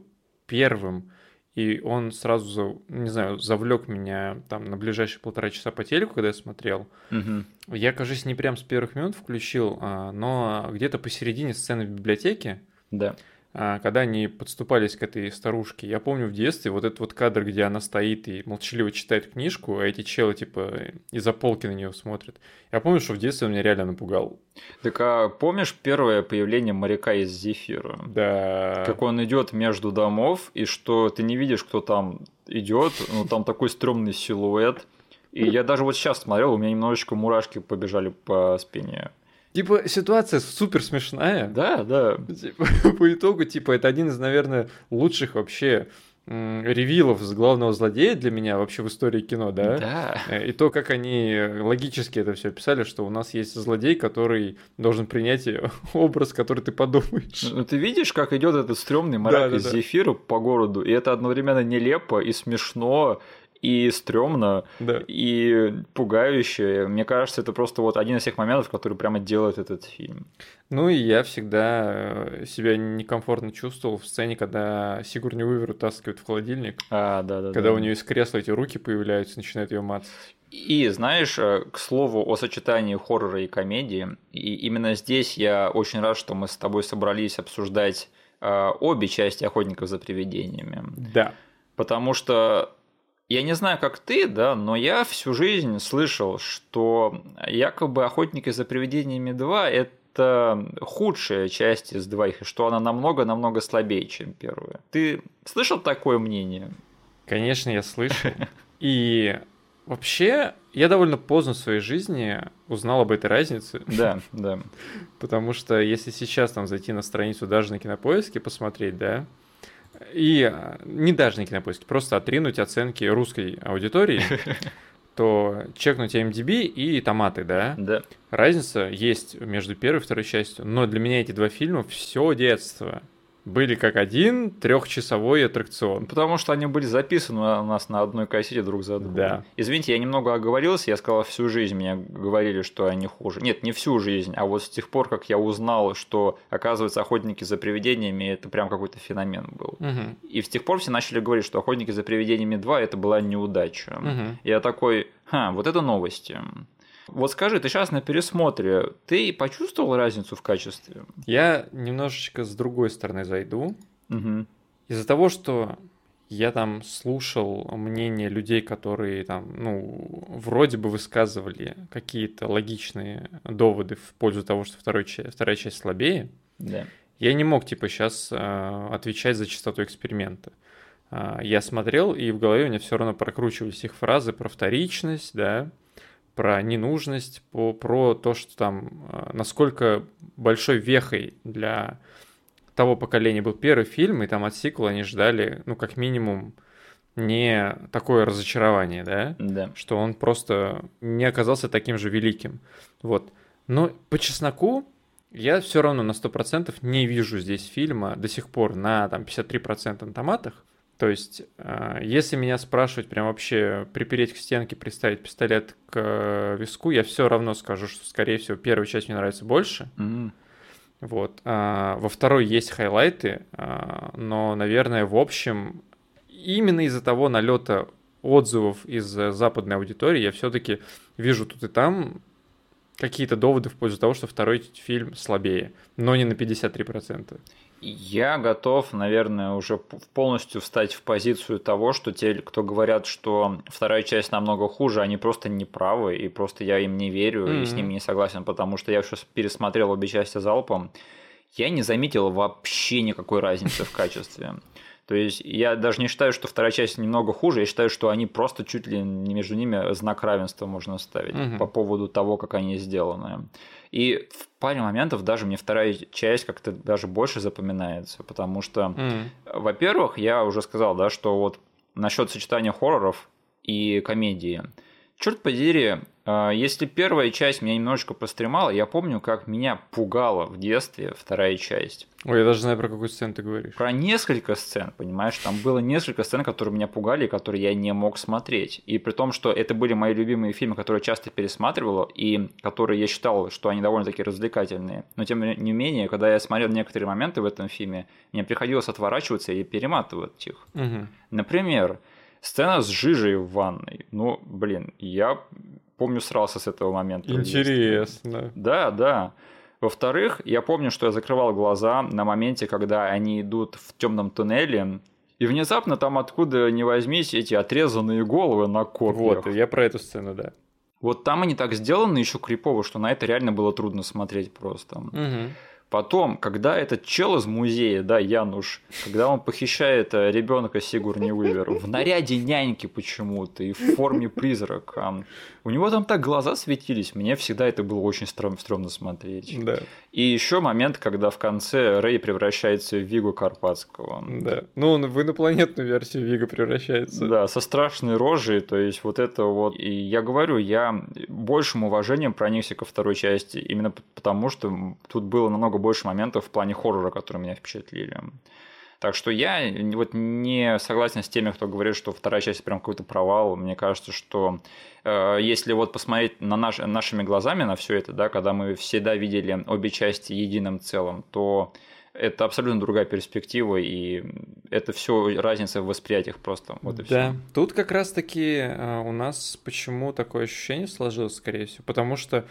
Speaker 2: первым, и он сразу, не знаю, завлек меня там на ближайшие полтора часа по телеку, когда я смотрел.
Speaker 1: Угу.
Speaker 2: Я, кажется, не прям с первых минут включил, а, но где-то посередине сцены в библиотеке.
Speaker 1: Да.
Speaker 2: А, когда они подступались к этой старушке. Я помню в детстве вот этот вот кадр, где она стоит и молчаливо читает книжку, а эти челы типа из-за полки на нее смотрят. Я помню, что в детстве он меня реально напугал.
Speaker 1: Так а помнишь первое появление моряка из Зефира?
Speaker 2: Да.
Speaker 1: Как он идет между домов, и что ты не видишь, кто там идет, ну там такой стрёмный силуэт. И я даже вот сейчас смотрел, у меня немножечко мурашки побежали по спине.
Speaker 2: Типа, ситуация супер смешная.
Speaker 1: Да, да.
Speaker 2: Типа, по итогу, типа, это один из, наверное, лучших вообще ревилов с главного злодея для меня вообще в истории кино, да?
Speaker 1: Да.
Speaker 2: Э, и то, как они логически это все писали, что у нас есть злодей, который должен принять образ, который ты подумаешь.
Speaker 1: Ну, ты видишь, как идет этот стрёмный мрак да, из да, зефира да. по городу, и это одновременно нелепо и смешно, и стрёмно,
Speaker 2: да.
Speaker 1: и пугающе. Мне кажется, это просто вот один из тех моментов, который прямо делает этот фильм.
Speaker 2: Ну и я всегда э, себя некомфортно чувствовал в сцене, когда Сигурни Уивер утаскивают в холодильник.
Speaker 1: А, да, да.
Speaker 2: Когда
Speaker 1: да.
Speaker 2: у нее из кресла эти руки появляются, начинают ее мацать.
Speaker 1: И знаешь, э, к слову о сочетании хоррора и комедии, и именно здесь я очень рад, что мы с тобой собрались обсуждать э, обе части охотников за привидениями.
Speaker 2: Да.
Speaker 1: Потому что я не знаю, как ты, да, но я всю жизнь слышал, что якобы «Охотники за привидениями 2» — это худшая часть из двоих, и что она намного-намного слабее, чем первая. Ты слышал такое мнение?
Speaker 2: Конечно, я слышал. И вообще, я довольно поздно в своей жизни узнал об этой разнице.
Speaker 1: Да, да.
Speaker 2: Потому что если сейчас там зайти на страницу даже на кинопоиске посмотреть, да, и не даже на кинопоиске, просто отринуть оценки русской аудитории, то чекнуть MDB и томаты, да?
Speaker 1: Да.
Speaker 2: Разница есть между первой и второй частью. Но для меня эти два фильма все детство были как один трехчасовой аттракцион.
Speaker 1: Потому что они были записаны у нас на одной кассете друг за другом.
Speaker 2: Да.
Speaker 1: Извините, я немного оговорился, я сказал, всю жизнь мне говорили, что они хуже. Нет, не всю жизнь, а вот с тех пор, как я узнал, что, оказывается, охотники за привидениями это прям какой-то феномен был.
Speaker 2: Угу.
Speaker 1: И с тех пор все начали говорить, что охотники за привидениями 2 это была неудача.
Speaker 2: Угу.
Speaker 1: Я такой, ха, вот это новости. Вот скажи, ты сейчас на пересмотре, ты почувствовал разницу в качестве?
Speaker 2: Я немножечко с другой стороны зайду.
Speaker 1: Угу.
Speaker 2: Из-за того, что я там слушал мнение людей, которые там, ну, вроде бы высказывали какие-то логичные доводы в пользу того, что второй, вторая часть слабее.
Speaker 1: Да.
Speaker 2: Я не мог, типа, сейчас э, отвечать за частоту эксперимента. Э, я смотрел, и в голове у меня все равно прокручивались их фразы про вторичность, да, про ненужность, по, про то, что там, а, насколько большой вехой для того поколения был первый фильм, и там от сиквела они ждали, ну, как минимум, не такое разочарование, да?
Speaker 1: Да.
Speaker 2: Что он просто не оказался таким же великим. Вот. Но по чесноку я все равно на 100% не вижу здесь фильма до сих пор на там 53% на томатах. То есть, а, если меня спрашивать, прям вообще припереть к стенке, приставить пистолет к э, виску, я все равно скажу, что, скорее всего, первая часть мне нравится больше.
Speaker 1: Mm-hmm.
Speaker 2: Вот. А, во второй есть хайлайты, а, но, наверное, в общем, именно из-за того налета отзывов из западной аудитории я все-таки вижу тут и там какие-то доводы в пользу того, что второй фильм слабее, но не на 53%.
Speaker 1: Я готов, наверное, уже полностью встать в позицию того, что те, кто говорят, что вторая часть намного хуже, они просто неправы, и просто я им не верю mm-hmm. и с ними не согласен, потому что я сейчас пересмотрел обе части залпом, я не заметил вообще никакой разницы в качестве. То есть я даже не считаю, что вторая часть немного хуже, я считаю, что они просто чуть ли не между ними знак равенства можно ставить
Speaker 2: угу.
Speaker 1: по поводу того, как они сделаны. И в паре моментов даже мне вторая часть как-то даже больше запоминается, потому что,
Speaker 2: mm.
Speaker 1: во-первых, я уже сказал, да, что вот насчет сочетания хорроров и комедии. Черт подери, если первая часть меня немножечко постремала, я помню, как меня пугала в детстве вторая часть.
Speaker 2: Ой, я даже знаю, про какую сцену ты говоришь.
Speaker 1: Про несколько сцен, понимаешь? Там было несколько сцен, которые меня пугали, которые я не мог смотреть. И при том, что это были мои любимые фильмы, которые я часто пересматривал, и которые я считал, что они довольно-таки развлекательные. Но тем не менее, когда я смотрел некоторые моменты в этом фильме, мне приходилось отворачиваться и перематывать их.
Speaker 2: Угу.
Speaker 1: Например, сцена с жижей в ванной. Ну, блин, я помню, срался с этого момента.
Speaker 2: Интересно.
Speaker 1: Да, да. Во-вторых, я помню, что я закрывал глаза на моменте, когда они идут в темном туннеле, и внезапно там откуда ни возьмись эти отрезанные головы на копьях.
Speaker 2: Вот, я про эту сцену, да.
Speaker 1: Вот там они так сделаны еще крипово, что на это реально было трудно смотреть просто.
Speaker 2: Угу.
Speaker 1: Потом, когда этот чел из музея, да, Януш, когда он похищает э, ребенка Сигурни Уивер в наряде няньки почему-то и в форме призрака, у него там так глаза светились, мне всегда это было очень стрём, стрёмно смотреть.
Speaker 2: Да.
Speaker 1: И еще момент, когда в конце Рэй превращается в Вигу Карпатского.
Speaker 2: Да. Ну, он в инопланетную версию Вига превращается.
Speaker 1: Да, со страшной рожей, то есть вот это вот. И я говорю, я большим уважением проникся ко второй части, именно потому что тут было намного больше моментов в плане хоррора, которые меня впечатлили. Так что я вот не согласен с теми, кто говорит, что вторая часть прям какой-то провал. Мне кажется, что э, если вот посмотреть на наш, нашими глазами на все это, да, когда мы всегда видели обе части единым целым, то это абсолютно другая перспектива, и это все разница в восприятиях просто. Вот и
Speaker 2: да,
Speaker 1: все.
Speaker 2: тут как раз-таки э, у нас почему такое ощущение сложилось, скорее всего, потому что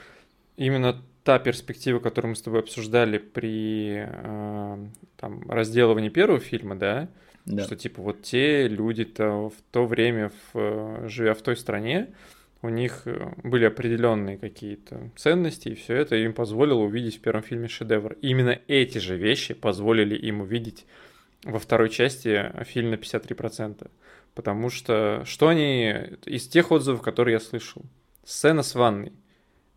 Speaker 2: именно та перспектива, которую мы с тобой обсуждали при э, там, разделывании первого фильма, да? да, что типа вот те люди-то в то время, в, живя в той стране, у них э, были определенные какие-то ценности, и все это им позволило увидеть в первом фильме шедевр. И именно эти же вещи позволили им увидеть во второй части фильм на 53%. Потому что что они из тех отзывов, которые я слышал? Сцена с ванной.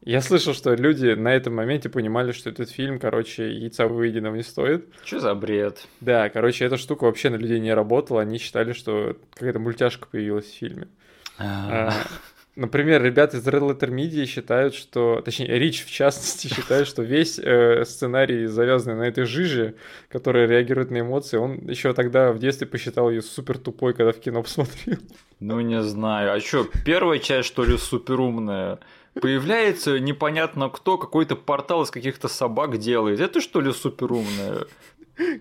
Speaker 2: Я слышал, что люди на этом моменте понимали, что этот фильм, короче, яйца выеденного не стоит.
Speaker 1: Что за бред?
Speaker 2: Да, короче, эта штука вообще на людей не работала. Они считали, что какая-то мультяшка появилась в фильме. А, например, ребята из Red Letter Media считают, что... Точнее, Рич, в частности, считает, что весь э, сценарий, завязанный на этой жиже, которая реагирует на эмоции, он еще тогда в детстве посчитал ее супер тупой, когда в кино посмотрел.
Speaker 1: Ну, не знаю. А что, первая часть, что ли, супер умная? Появляется непонятно кто, какой-то портал из каких-то собак делает. Это что ли суперумное?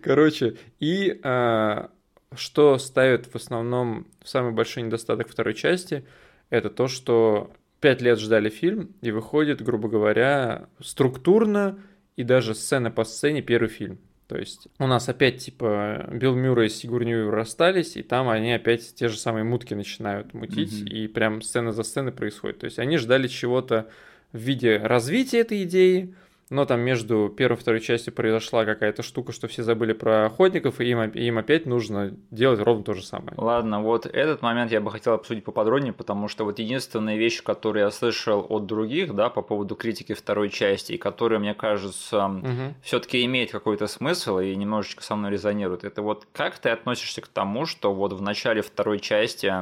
Speaker 2: Короче, и а, что ставит в основном в самый большой недостаток второй части, это то, что пять лет ждали фильм, и выходит, грубо говоря, структурно и даже сцена по сцене первый фильм. То есть у нас опять типа Билл Мюррей и Сигурни расстались, и там они опять те же самые мутки начинают мутить, mm-hmm. и прям сцена за сценой происходит. То есть они ждали чего-то в виде развития этой идеи, но там между первой и второй частью произошла какая-то штука, что все забыли про охотников, и им, им опять нужно делать ровно то же самое.
Speaker 1: Ладно, вот этот момент я бы хотел обсудить поподробнее, потому что вот единственная вещь, которую я слышал от других, да, по поводу критики второй части, и которая, мне кажется, угу. все-таки имеет какой-то смысл и немножечко со мной резонирует, это вот как ты относишься к тому, что вот в начале второй части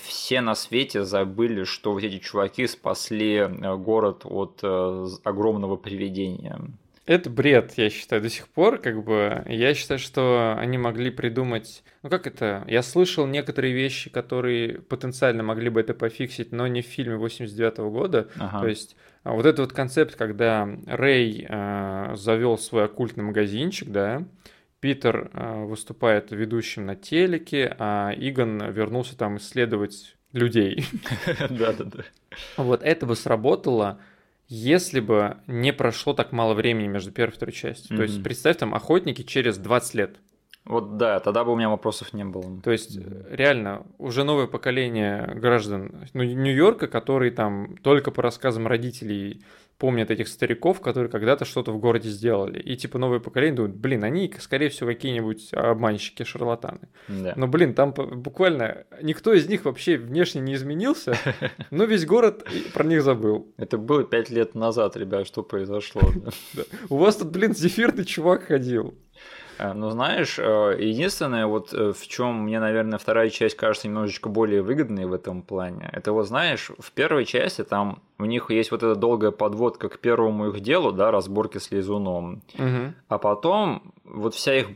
Speaker 1: все на свете забыли, что вот эти чуваки спасли э, город от э, огромного привидения.
Speaker 2: Это бред, я считаю, до сих пор, как бы, я считаю, что они могли придумать, ну как это, я слышал некоторые вещи, которые потенциально могли бы это пофиксить, но не в фильме 89 -го года, ага. то есть а, вот этот вот концепт, когда Рэй э, завел свой оккультный магазинчик, да, Питер э, выступает ведущим на телеке, а Игон вернулся там исследовать людей.
Speaker 1: Да-да-да.
Speaker 2: Вот это бы сработало, если бы не прошло так мало времени между первой и второй частью. То есть представь там охотники через 20 лет.
Speaker 1: Вот да, тогда бы у меня вопросов не было.
Speaker 2: То есть, реально, уже новое поколение граждан ну, Нью-Йорка, которые там только по рассказам родителей помнят этих стариков, которые когда-то что-то в городе сделали. И типа новое поколение думают, блин, они, скорее всего, какие-нибудь обманщики, шарлатаны. Да. Но, блин, там буквально никто из них вообще внешне не изменился, но весь город про них забыл.
Speaker 1: Это было пять лет назад, ребят, что произошло.
Speaker 2: У вас тут, блин, зефирный чувак ходил.
Speaker 1: Ну, знаешь, э, единственное, вот э, в чем мне, наверное, вторая часть кажется немножечко более выгодной в этом плане, это вот, знаешь, в первой части там у них есть вот эта долгая подводка к первому их делу, да, разборки с Лизуном. Угу. А потом вот вся их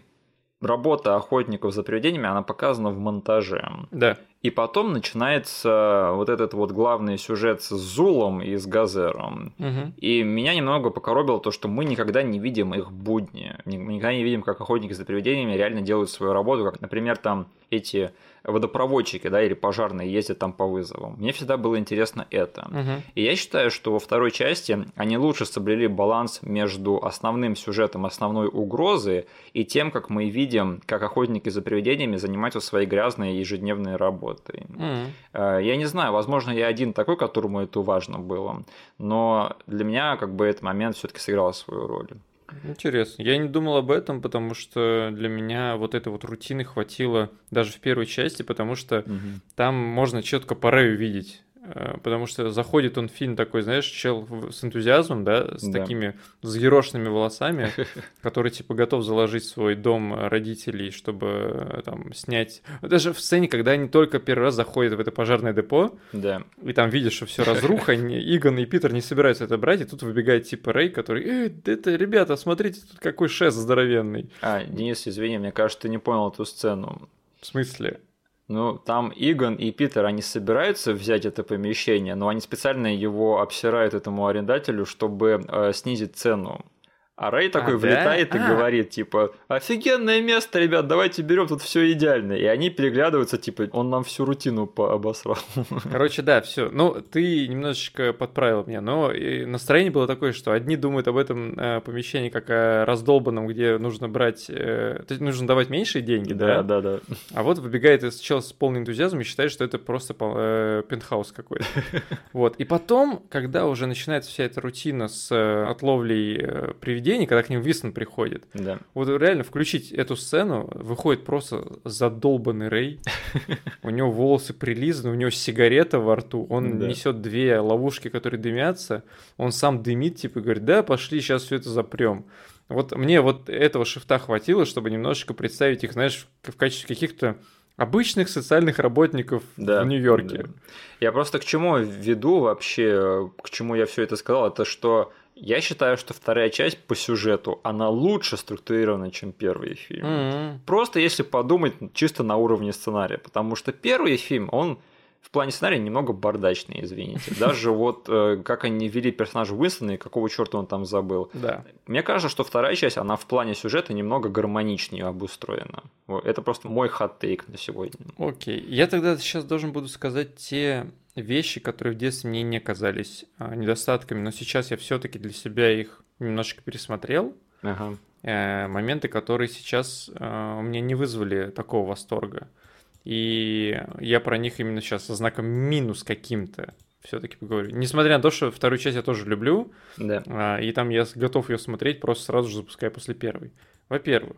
Speaker 1: работа охотников за привидениями, она показана в монтаже.
Speaker 2: Да.
Speaker 1: И потом начинается вот этот вот главный сюжет с Зулом и с Газером. Угу. И меня немного покоробило то, что мы никогда не видим их будни. Мы никогда не видим, как охотники за привидениями реально делают свою работу. Как, например, там эти водопроводчики, да, или пожарные ездят там по вызовам. Мне всегда было интересно это. Угу. И я считаю, что во второй части они лучше соблюли баланс между основным сюжетом основной угрозы и тем, как мы видим, как охотники за привидениями занимаются своей грязной ежедневной работой. Угу. Я не знаю, возможно, я один такой, которому это важно было, но для меня как бы этот момент все-таки сыграл свою роль.
Speaker 2: Интересно. Я не думал об этом, потому что для меня вот этой вот рутины хватило даже в первой части, потому что угу. там можно четко по Рэю видеть Э, потому что заходит он в фильм такой, знаешь, чел с энтузиазмом, да, с да. такими взъерошенными волосами, который, типа, готов заложить свой дом родителей, чтобы э, там снять... Даже в сцене, когда они только первый раз заходят в это пожарное депо,
Speaker 1: да.
Speaker 2: и там видишь, что все разруха, Игон и Питер не собираются это брать, и тут выбегает, типа, Рэй, который, э, это, ребята, смотрите, тут какой шест здоровенный.
Speaker 1: А, Денис, извини, мне кажется, ты не понял эту сцену.
Speaker 2: В смысле?
Speaker 1: Ну, там Игон и Питер, они собираются взять это помещение, но они специально его обсирают этому арендателю, чтобы э, снизить цену. А Рэй такой а, влетает да? и а. говорит, типа, офигенное место, ребят, давайте берем, тут все идеально. И они переглядываются, типа, он нам всю рутину обосрал.
Speaker 2: Короче, да, все. Ну, ты немножечко подправил меня, но настроение было такое, что одни думают об этом э, помещении как о раздолбанном, где нужно брать, э, то есть нужно давать меньшие деньги, да?
Speaker 1: Да, да, да.
Speaker 2: А вот выбегает из чел с полным энтузиазмом и считает, что это просто э, пентхаус какой-то. Вот. И потом, когда уже начинается вся эта рутина с э, отловлей э, привидений, привидений, когда к ним Вистон приходит.
Speaker 1: Да.
Speaker 2: Вот реально включить эту сцену, выходит просто задолбанный Рэй. У него волосы прилизаны, у него сигарета во рту, он несет две ловушки, которые дымятся, он сам дымит, типа, говорит, да, пошли, сейчас все это запрем. Вот мне вот этого шифта хватило, чтобы немножечко представить их, знаешь, в качестве каких-то обычных социальных работников да, в Нью-Йорке. Да.
Speaker 1: Я просто к чему веду вообще, к чему я все это сказал, это что я считаю, что вторая часть по сюжету, она лучше структурирована, чем первый фильм. Mm-hmm. Просто если подумать чисто на уровне сценария. Потому что первый фильм, он в плане сценария немного бардачный, извините. Даже вот э, как они вели персонажа Уинстона и какого черта он там забыл.
Speaker 2: Да.
Speaker 1: Мне кажется, что вторая часть, она в плане сюжета немного гармоничнее обустроена. Это просто мой хот-тейк на сегодня.
Speaker 2: Окей. Я тогда сейчас должен буду сказать те вещи, которые в детстве мне не казались а, недостатками, но сейчас я все-таки для себя их немножечко пересмотрел.
Speaker 1: Ага.
Speaker 2: Э, моменты, которые сейчас э, у меня не вызвали такого восторга. И я про них именно сейчас со знаком минус каким-то все-таки поговорю. Несмотря на то, что вторую часть я тоже люблю,
Speaker 1: да.
Speaker 2: а, и там я готов ее смотреть, просто сразу же запуская после первой. Во-первых,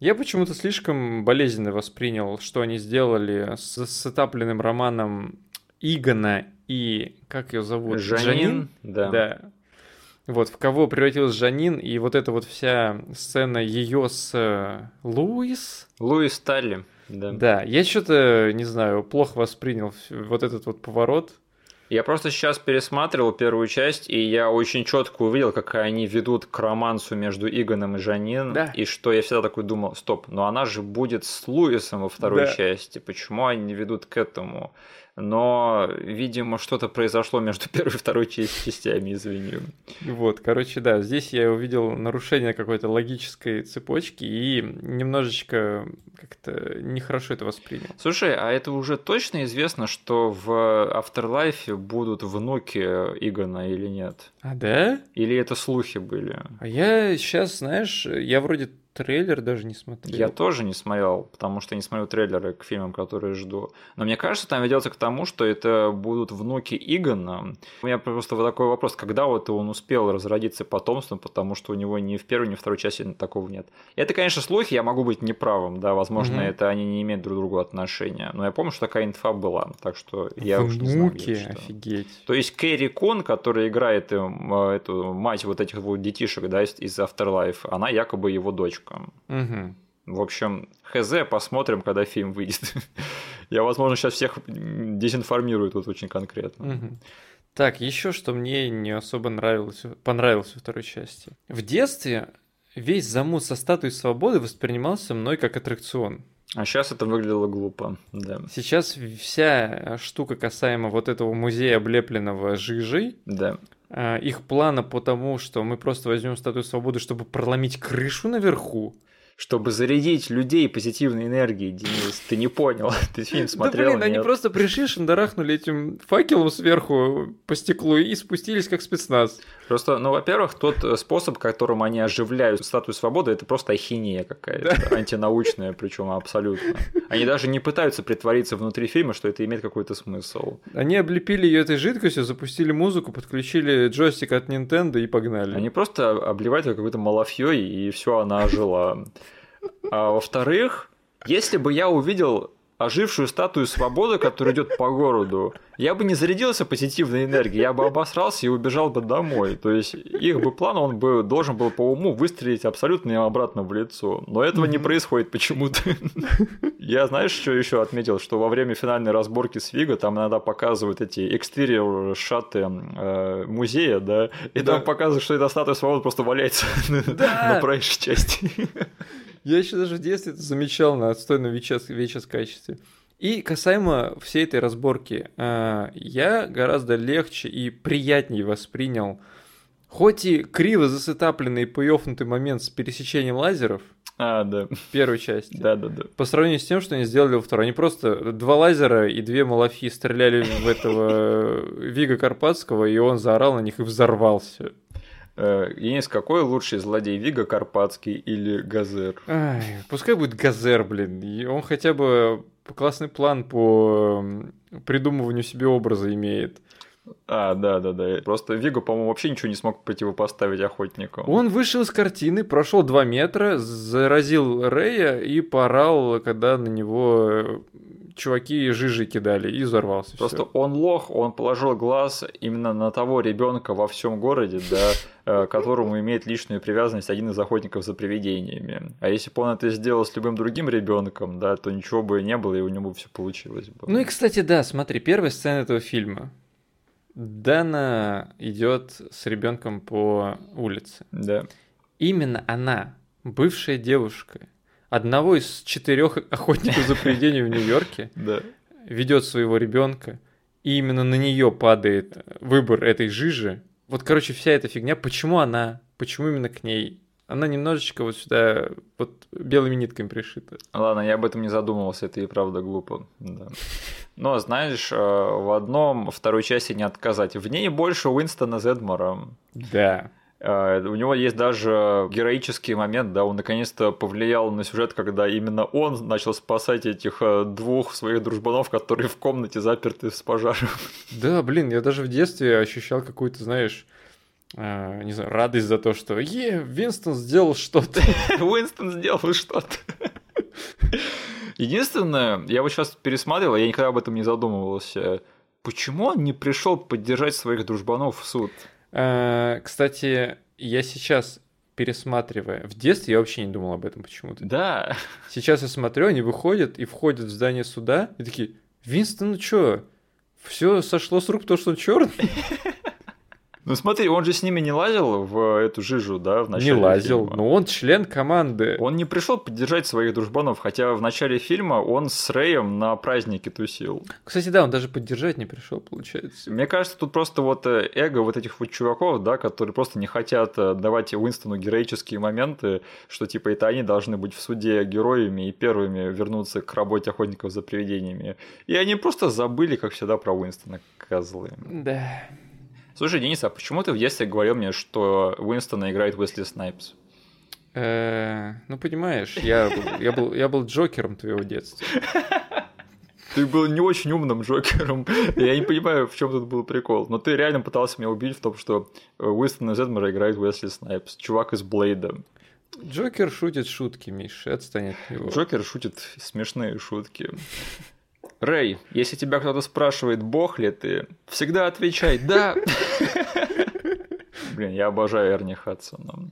Speaker 2: я почему-то слишком болезненно воспринял, что они сделали с сетапленным романом Игона и как ее зовут?
Speaker 1: Жанин. Жанин? Да.
Speaker 2: да. Вот, в кого превратилась Жанин, и вот эта вот вся сцена ее с э, Луис.
Speaker 1: Луис Талли, да.
Speaker 2: Да, я что-то, не знаю, плохо воспринял вот этот вот поворот.
Speaker 1: Я просто сейчас пересматривал первую часть, и я очень четко увидел, как они ведут к романсу между Игоном и Жанин,
Speaker 2: да.
Speaker 1: и что я всегда такой думал, стоп, но она же будет с Луисом во второй да. части, почему они не ведут к этому? Но, видимо, что-то произошло между первой и второй частями, извини.
Speaker 2: Вот, короче, да, здесь я увидел нарушение какой-то логической цепочки и немножечко как-то нехорошо это воспринял.
Speaker 1: Слушай, а это уже точно известно, что в Afterlife будут внуки Игона или нет?
Speaker 2: А, да?
Speaker 1: Или это слухи были?
Speaker 2: А я сейчас, знаешь, я вроде трейлер даже не смотрел.
Speaker 1: Я тоже не смотрел, потому что не смотрю трейлеры к фильмам, которые жду. Но мне кажется, там ведется к тому, что это будут внуки Игона. У меня просто вот такой вопрос, когда вот он успел разродиться потомством, потому что у него ни в первой, ни в второй части такого нет. Это, конечно, слухи, я могу быть неправым, да, возможно, угу. это они не имеют друг к другу отношения. Но я помню, что такая инфа была, так что я
Speaker 2: внуки,
Speaker 1: уж не знаю.
Speaker 2: Внуки, офигеть.
Speaker 1: То есть Кэрри Кон, которая играет эм, эту мать вот этих вот детишек, да, из Afterlife, она якобы его дочка девушкам.
Speaker 2: Угу.
Speaker 1: В общем, хз, посмотрим, когда фильм выйдет. Я, возможно, сейчас всех дезинформирую тут очень конкретно.
Speaker 2: Угу. Так, еще что мне не особо нравилось, понравилось во второй части. В детстве весь замут со статуей свободы воспринимался мной как аттракцион.
Speaker 1: А сейчас это выглядело глупо, да.
Speaker 2: Сейчас вся штука касаемо вот этого музея, облепленного жижей,
Speaker 1: да.
Speaker 2: А, их плана по тому, что мы просто возьмем статую свободы, чтобы проломить крышу наверху.
Speaker 1: Чтобы зарядить людей позитивной энергией, Денис. Ты не понял, ты фильм смотрел,
Speaker 2: Да блин, они просто пришли, шандарахнули этим факелом сверху по стеклу и спустились как спецназ.
Speaker 1: Просто, ну, во-первых, тот э, способ, которым они оживляют статую свободы, это просто ахинея какая-то, антинаучная, причем абсолютно. Они даже не пытаются притвориться внутри фильма, что это имеет какой-то смысл.
Speaker 2: Они облепили ее этой жидкостью, запустили музыку, подключили джойстик от Nintendo и погнали.
Speaker 1: Они просто обливают ее какой-то малафьей, и все, она ожила. А во-вторых, если бы я увидел ожившую статую свободы, которая идет по городу, я бы не зарядился позитивной энергией, я бы обосрался и убежал бы домой. То есть их бы план, он бы должен был по уму выстрелить абсолютно им обратно в лицо. Но этого не происходит почему-то. Я знаешь, что еще отметил? Что во время финальной разборки с Виго там иногда показывают эти экстерьер шаты э, музея, да, и да. там показывают, что эта статуя свободы просто валяется да. на проезжей части.
Speaker 2: Я еще даже в детстве это замечал на отстойном VHS качестве. И касаемо всей этой разборки, э, я гораздо легче и приятнее воспринял, хоть и криво засетапленный и поёфнутый момент с пересечением лазеров,
Speaker 1: а, да.
Speaker 2: Первой части.
Speaker 1: Да, да, да.
Speaker 2: По сравнению с тем, что они сделали во второй. Они просто два лазера и две малафи стреляли в этого Вига Карпатского, и он заорал на них и взорвался.
Speaker 1: Денис, э, какой лучший злодей, Вига Карпатский или Гозер?
Speaker 2: Ай, пускай будет Гозер, блин. Он хотя бы классный план по придумыванию себе образа имеет.
Speaker 1: А, да, да, да. Просто Виго, по-моему, вообще ничего не смог противопоставить охотнику.
Speaker 2: Он вышел из картины, прошел 2 метра, заразил Рэя и поорал, когда на него чуваки жижи кидали и взорвался.
Speaker 1: Просто всё. он лох, он положил глаз именно на того ребенка во всем городе, да, э, которому имеет личную привязанность один из охотников за привидениями. А если бы он это сделал с любым другим ребенком, да, то ничего бы не было, и у него все получилось бы.
Speaker 2: Ну и, кстати, да, смотри, первая сцена этого фильма. Дана идет с ребенком по улице.
Speaker 1: Да.
Speaker 2: Именно она, бывшая девушка, одного из четырех охотников за привидениями в Нью-Йорке ведет своего ребенка, и именно на нее падает выбор этой жижи. Вот, короче, вся эта фигня, почему она, почему именно к ней? Она немножечко вот сюда вот белыми нитками пришита.
Speaker 1: Ладно, я об этом не задумывался, это и правда глупо. Да. Но, знаешь, э, в одном второй части не отказать. В ней больше Уинстона Зедмора.
Speaker 2: Да.
Speaker 1: А, у него есть даже героический момент, да, он наконец-то повлиял на сюжет, когда именно он начал спасать этих э, двух своих дружбанов, которые в комнате заперты с пожаром.
Speaker 2: Да, блин, я даже в детстве ощущал какую-то, знаешь, э, не знаю, радость за то, что е, Винстон сделал что-то.
Speaker 1: Уинстон сделал что-то. Единственное, я вот сейчас пересматривал, я никогда об этом не задумывался. Почему он не пришел поддержать своих дружбанов в суд?
Speaker 2: Э, кстати, я сейчас пересматривая. В детстве я вообще не думал об этом почему-то.
Speaker 1: Да.
Speaker 2: Сейчас я смотрю, они выходят и входят в здание суда, и такие, Винстон, ну чё, все сошло с рук, то, что он черный.
Speaker 1: Ну смотри, он же с ними не лазил в эту жижу, да, в
Speaker 2: начале Не лазил, фильма. но он член команды.
Speaker 1: Он не пришел поддержать своих дружбанов, хотя в начале фильма он с Рэем на празднике тусил.
Speaker 2: Кстати, да, он даже поддержать не пришел, получается.
Speaker 1: Мне кажется, тут просто вот э, эго вот этих вот чуваков, да, которые просто не хотят э, давать Уинстону героические моменты, что типа это они должны быть в суде героями и первыми вернуться к работе охотников за привидениями. И они просто забыли, как всегда, про Уинстона, козлы.
Speaker 2: Да.
Speaker 1: Слушай, Денис, а почему ты в детстве говорил мне, что Уинстона играет Уэсли Снайпс?
Speaker 2: Э, ну, понимаешь, я, я, был, я был Джокером твоего детства.
Speaker 1: Ты был не очень умным Джокером. Я не понимаю, в чем тут был прикол. Но ты реально пытался меня убить в том, что Уинстона Зеддмора играет Уэсли Снайпс, чувак из Блейда.
Speaker 2: Джокер шутит шутки, Миша, отстань от него.
Speaker 1: Джокер шутит смешные шутки. Рэй, если тебя кто-то спрашивает, бог ли ты, всегда отвечай «да». Блин, я обожаю Эрни Хадсона.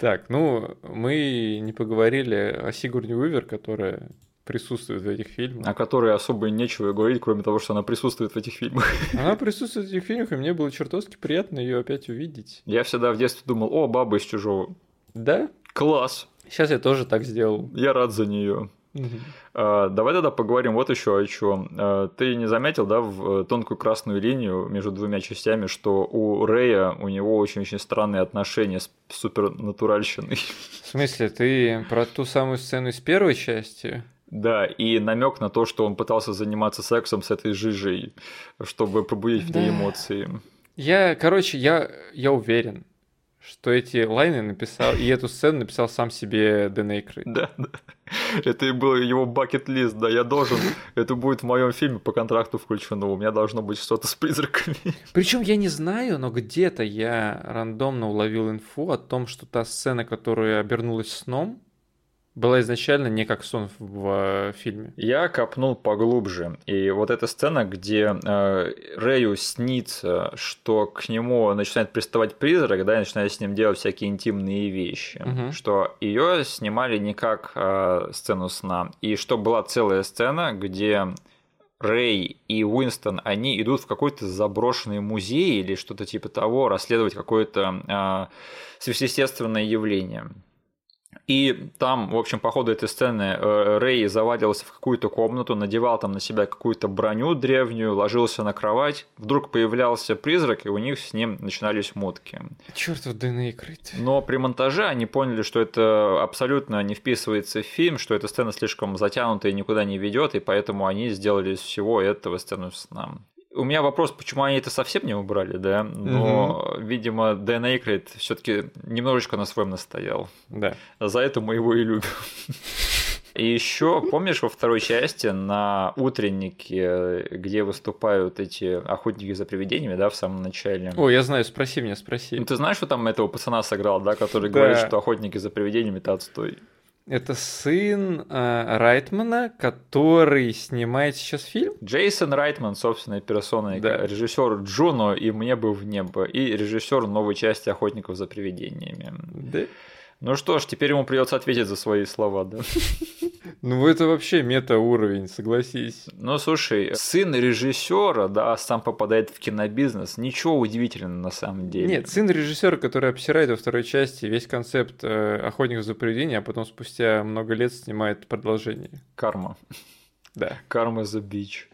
Speaker 2: Так, ну, мы не поговорили о Сигурни Уивер, которая присутствует в этих фильмах.
Speaker 1: О которой особо нечего говорить, кроме того, что она присутствует в этих фильмах.
Speaker 2: Она присутствует в этих фильмах, и мне было чертовски приятно ее опять увидеть.
Speaker 1: Я всегда в детстве думал, о, баба из чужого.
Speaker 2: Да?
Speaker 1: Класс.
Speaker 2: Сейчас я тоже так сделал.
Speaker 1: Я рад за нее. Uh, давай тогда поговорим вот еще о чем. Uh, ты не заметил, да, в тонкую красную линию между двумя частями, что у Рэя у него очень-очень странные отношения с супернатуральщиной.
Speaker 2: В смысле, ты про ту самую сцену из первой части?
Speaker 1: Да, и намек на то, что он пытался заниматься сексом с этой жижей, чтобы пробудить в ней эмоции.
Speaker 2: Я, короче, я, я уверен, что эти лайны написал, и эту сцену написал сам себе Дэн Эйкрейд.
Speaker 1: Да, да. Это и был его бакет-лист, да, я должен, это будет в моем фильме по контракту включено, у меня должно быть что-то с призраками.
Speaker 2: Причем я не знаю, но где-то я рандомно уловил инфу о том, что та сцена, которая обернулась сном, была изначально не как сон в, в фильме.
Speaker 1: Я копнул поглубже. И вот эта сцена, где э, Рэю снится, что к нему начинает приставать призрак, да, и начинает с ним делать всякие интимные вещи, угу. что ее снимали не как э, сцену сна. И что была целая сцена, где Рэй и Уинстон, они идут в какой-то заброшенный музей или что-то типа того, расследовать какое-то э, сверхъестественное явление. И там, в общем, по ходу этой сцены э, Рэй завалился в какую-то комнату, надевал там на себя какую-то броню древнюю, ложился на кровать. Вдруг появлялся призрак, и у них с ним начинались мотки.
Speaker 2: Чертов Дэн Эйкрейд.
Speaker 1: Но при монтаже они поняли, что это абсолютно не вписывается в фильм, что эта сцена слишком затянутая и никуда не ведет, и поэтому они сделали из всего этого сцену сна. У меня вопрос, почему они это совсем не убрали, да? Но, угу. видимо, Дэн Эйкрейд все таки немножечко на своем настоял.
Speaker 2: Да.
Speaker 1: За это мы его и любим. И еще, помнишь, во второй части на утреннике, где выступают эти охотники за привидениями, да, в самом начале?
Speaker 2: О, я знаю, спроси меня, спроси.
Speaker 1: Ну, ты знаешь, что там этого пацана сыграл, да, который да. говорит, что охотники за привидениями это отстой?
Speaker 2: Это сын э, Райтмана, который снимает сейчас фильм.
Speaker 1: Джейсон Райтман, собственной персоной, да. режиссер Джуно и Мне бы в небо, и режиссер новой части Охотников за привидениями.
Speaker 2: Да.
Speaker 1: Ну что ж, теперь ему придется ответить за свои слова, да.
Speaker 2: Ну, это вообще мета-уровень, согласись.
Speaker 1: Ну, слушай, сын режиссера, да, сам попадает в кинобизнес. Ничего удивительного на самом деле.
Speaker 2: Нет, сын режиссера, который обсирает во второй части весь концепт э, охотников за привидением, а потом спустя много лет снимает продолжение.
Speaker 1: Карма.
Speaker 2: Да.
Speaker 1: Карма за бич.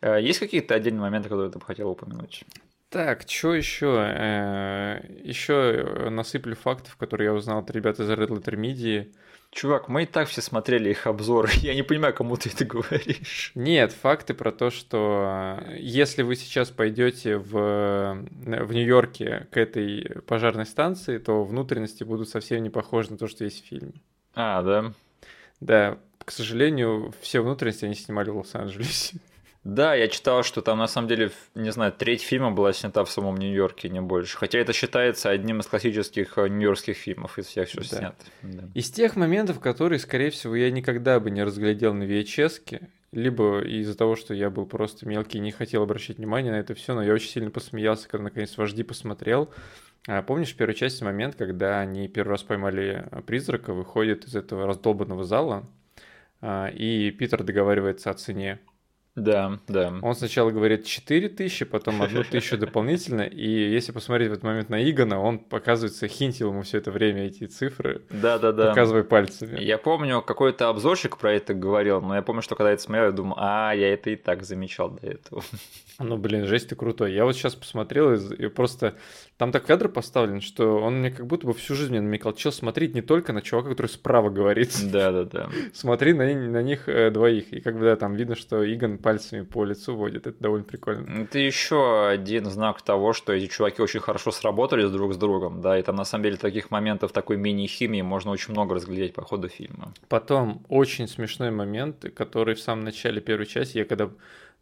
Speaker 1: Э, есть какие-то отдельные моменты, которые ты бы хотел упомянуть?
Speaker 2: Так, что еще? Э, еще насыплю фактов, которые я узнал от ребят из Red Letter Media.
Speaker 1: Чувак, мы и так все смотрели их обзоры. Я не понимаю, кому ты это говоришь.
Speaker 2: Нет, факты про то, что если вы сейчас пойдете в, в Нью-Йорке к этой пожарной станции, то внутренности будут совсем не похожи на то, что есть в фильме.
Speaker 1: А, да?
Speaker 2: Да, к сожалению, все внутренности они снимали в Лос-Анджелесе.
Speaker 1: Да, я читал, что там на самом деле, не знаю, треть фильма была снята в самом Нью-Йорке, не больше. Хотя это считается одним из классических э, нью-йоркских фильмов из всех, что да. снят. Да.
Speaker 2: Из тех моментов, которые, скорее всего, я никогда бы не разглядел на VHS, либо из-за того, что я был просто мелкий и не хотел обращать внимание на это все, но я очень сильно посмеялся, когда наконец вожди посмотрел. А помнишь в первой части момент, когда они первый раз поймали призрака, выходят из этого раздолбанного зала, а, и Питер договаривается о цене
Speaker 1: да, да.
Speaker 2: Он сначала говорит 4 тысячи, потом одну тысячу дополнительно, и если посмотреть в этот момент на Игона, он, показывается, хинтил ему все это время эти цифры,
Speaker 1: да, да, да.
Speaker 2: показывая пальцами.
Speaker 1: Я помню, какой-то обзорщик про это говорил, но я помню, что когда я это смотрел, я думал, а, я это и так замечал до этого.
Speaker 2: Ну, блин, жесть ты крутой. Я вот сейчас посмотрел, и просто там так кадр поставлен, что он мне как будто бы всю жизнь мне намекал, чел, смотреть не только на чувака, который справа говорит.
Speaker 1: Да, да, да.
Speaker 2: Смотри на, на них э, двоих. И как бы, да, там видно, что Игон пальцами по лицу водит. Это довольно прикольно.
Speaker 1: Это еще один знак того, что эти чуваки очень хорошо сработали друг с другом, да, и там на самом деле таких моментов такой мини-химии можно очень много разглядеть по ходу фильма.
Speaker 2: Потом очень смешной момент, который в самом начале первой части, я когда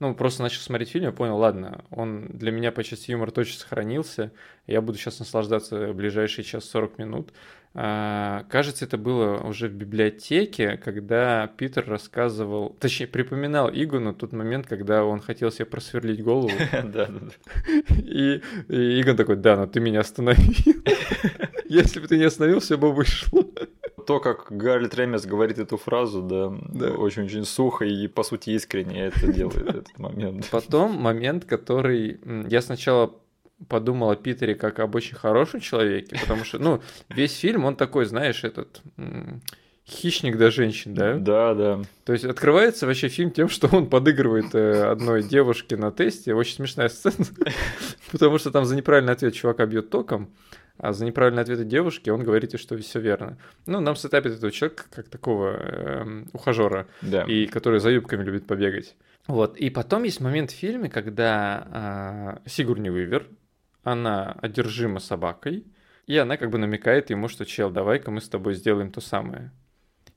Speaker 2: ну, просто начал смотреть фильм, я понял, ладно, он для меня по части юмора точно сохранился, я буду сейчас наслаждаться ближайшие час 40 минут. А, кажется, это было уже в библиотеке, когда Питер рассказывал, точнее, припоминал Игону тот момент, когда он хотел себе просверлить голову.
Speaker 1: Да, да, да.
Speaker 2: И Игон такой, да, но ты меня остановил. Если бы ты не остановил, все бы вышло
Speaker 1: то, как Гарольд Ремес говорит эту фразу, да, да. очень-очень сухо и, по сути, искренне это делает, этот момент.
Speaker 2: Потом момент, который... Я сначала подумал о Питере как об очень хорошем человеке, потому что, ну, весь фильм, он такой, знаешь, этот хищник до женщин, да?
Speaker 1: Да, да.
Speaker 2: То есть открывается вообще фильм тем, что он подыгрывает э, одной девушке на тесте. Очень смешная сцена, потому что там за неправильный ответ чувака бьет током, а за неправильный ответ девушки он говорит, что все верно. Ну, нам сетапит этого человека как такого э, ухажера,
Speaker 1: да.
Speaker 2: и который за юбками любит побегать. Вот. И потом есть момент в фильме, когда э, Сигурни Вивер, она одержима собакой, и она как бы намекает ему, что чел, давай-ка мы с тобой сделаем то самое.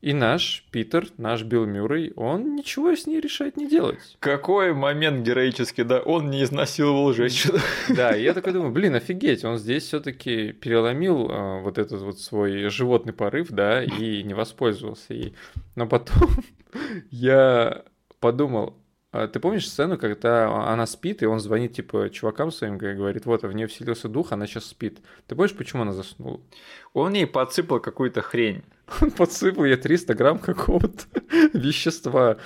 Speaker 2: И наш Питер, наш Билл Мюррей, он ничего с ней решает не делать.
Speaker 1: Какой момент героический, да, он не изнасиловал женщину.
Speaker 2: Да, я такой думаю, блин, офигеть, он здесь все таки переломил э, вот этот вот свой животный порыв, да, и не воспользовался ей. Но потом я подумал, ты помнишь сцену, когда она спит, и он звонит, типа, чувакам своим, и говорит, вот, в нее вселился дух, она сейчас спит. Ты помнишь, почему она заснула?
Speaker 1: Он ей подсыпал какую-то хрень.
Speaker 2: Он подсыпал ей 300 грамм какого-то вещества.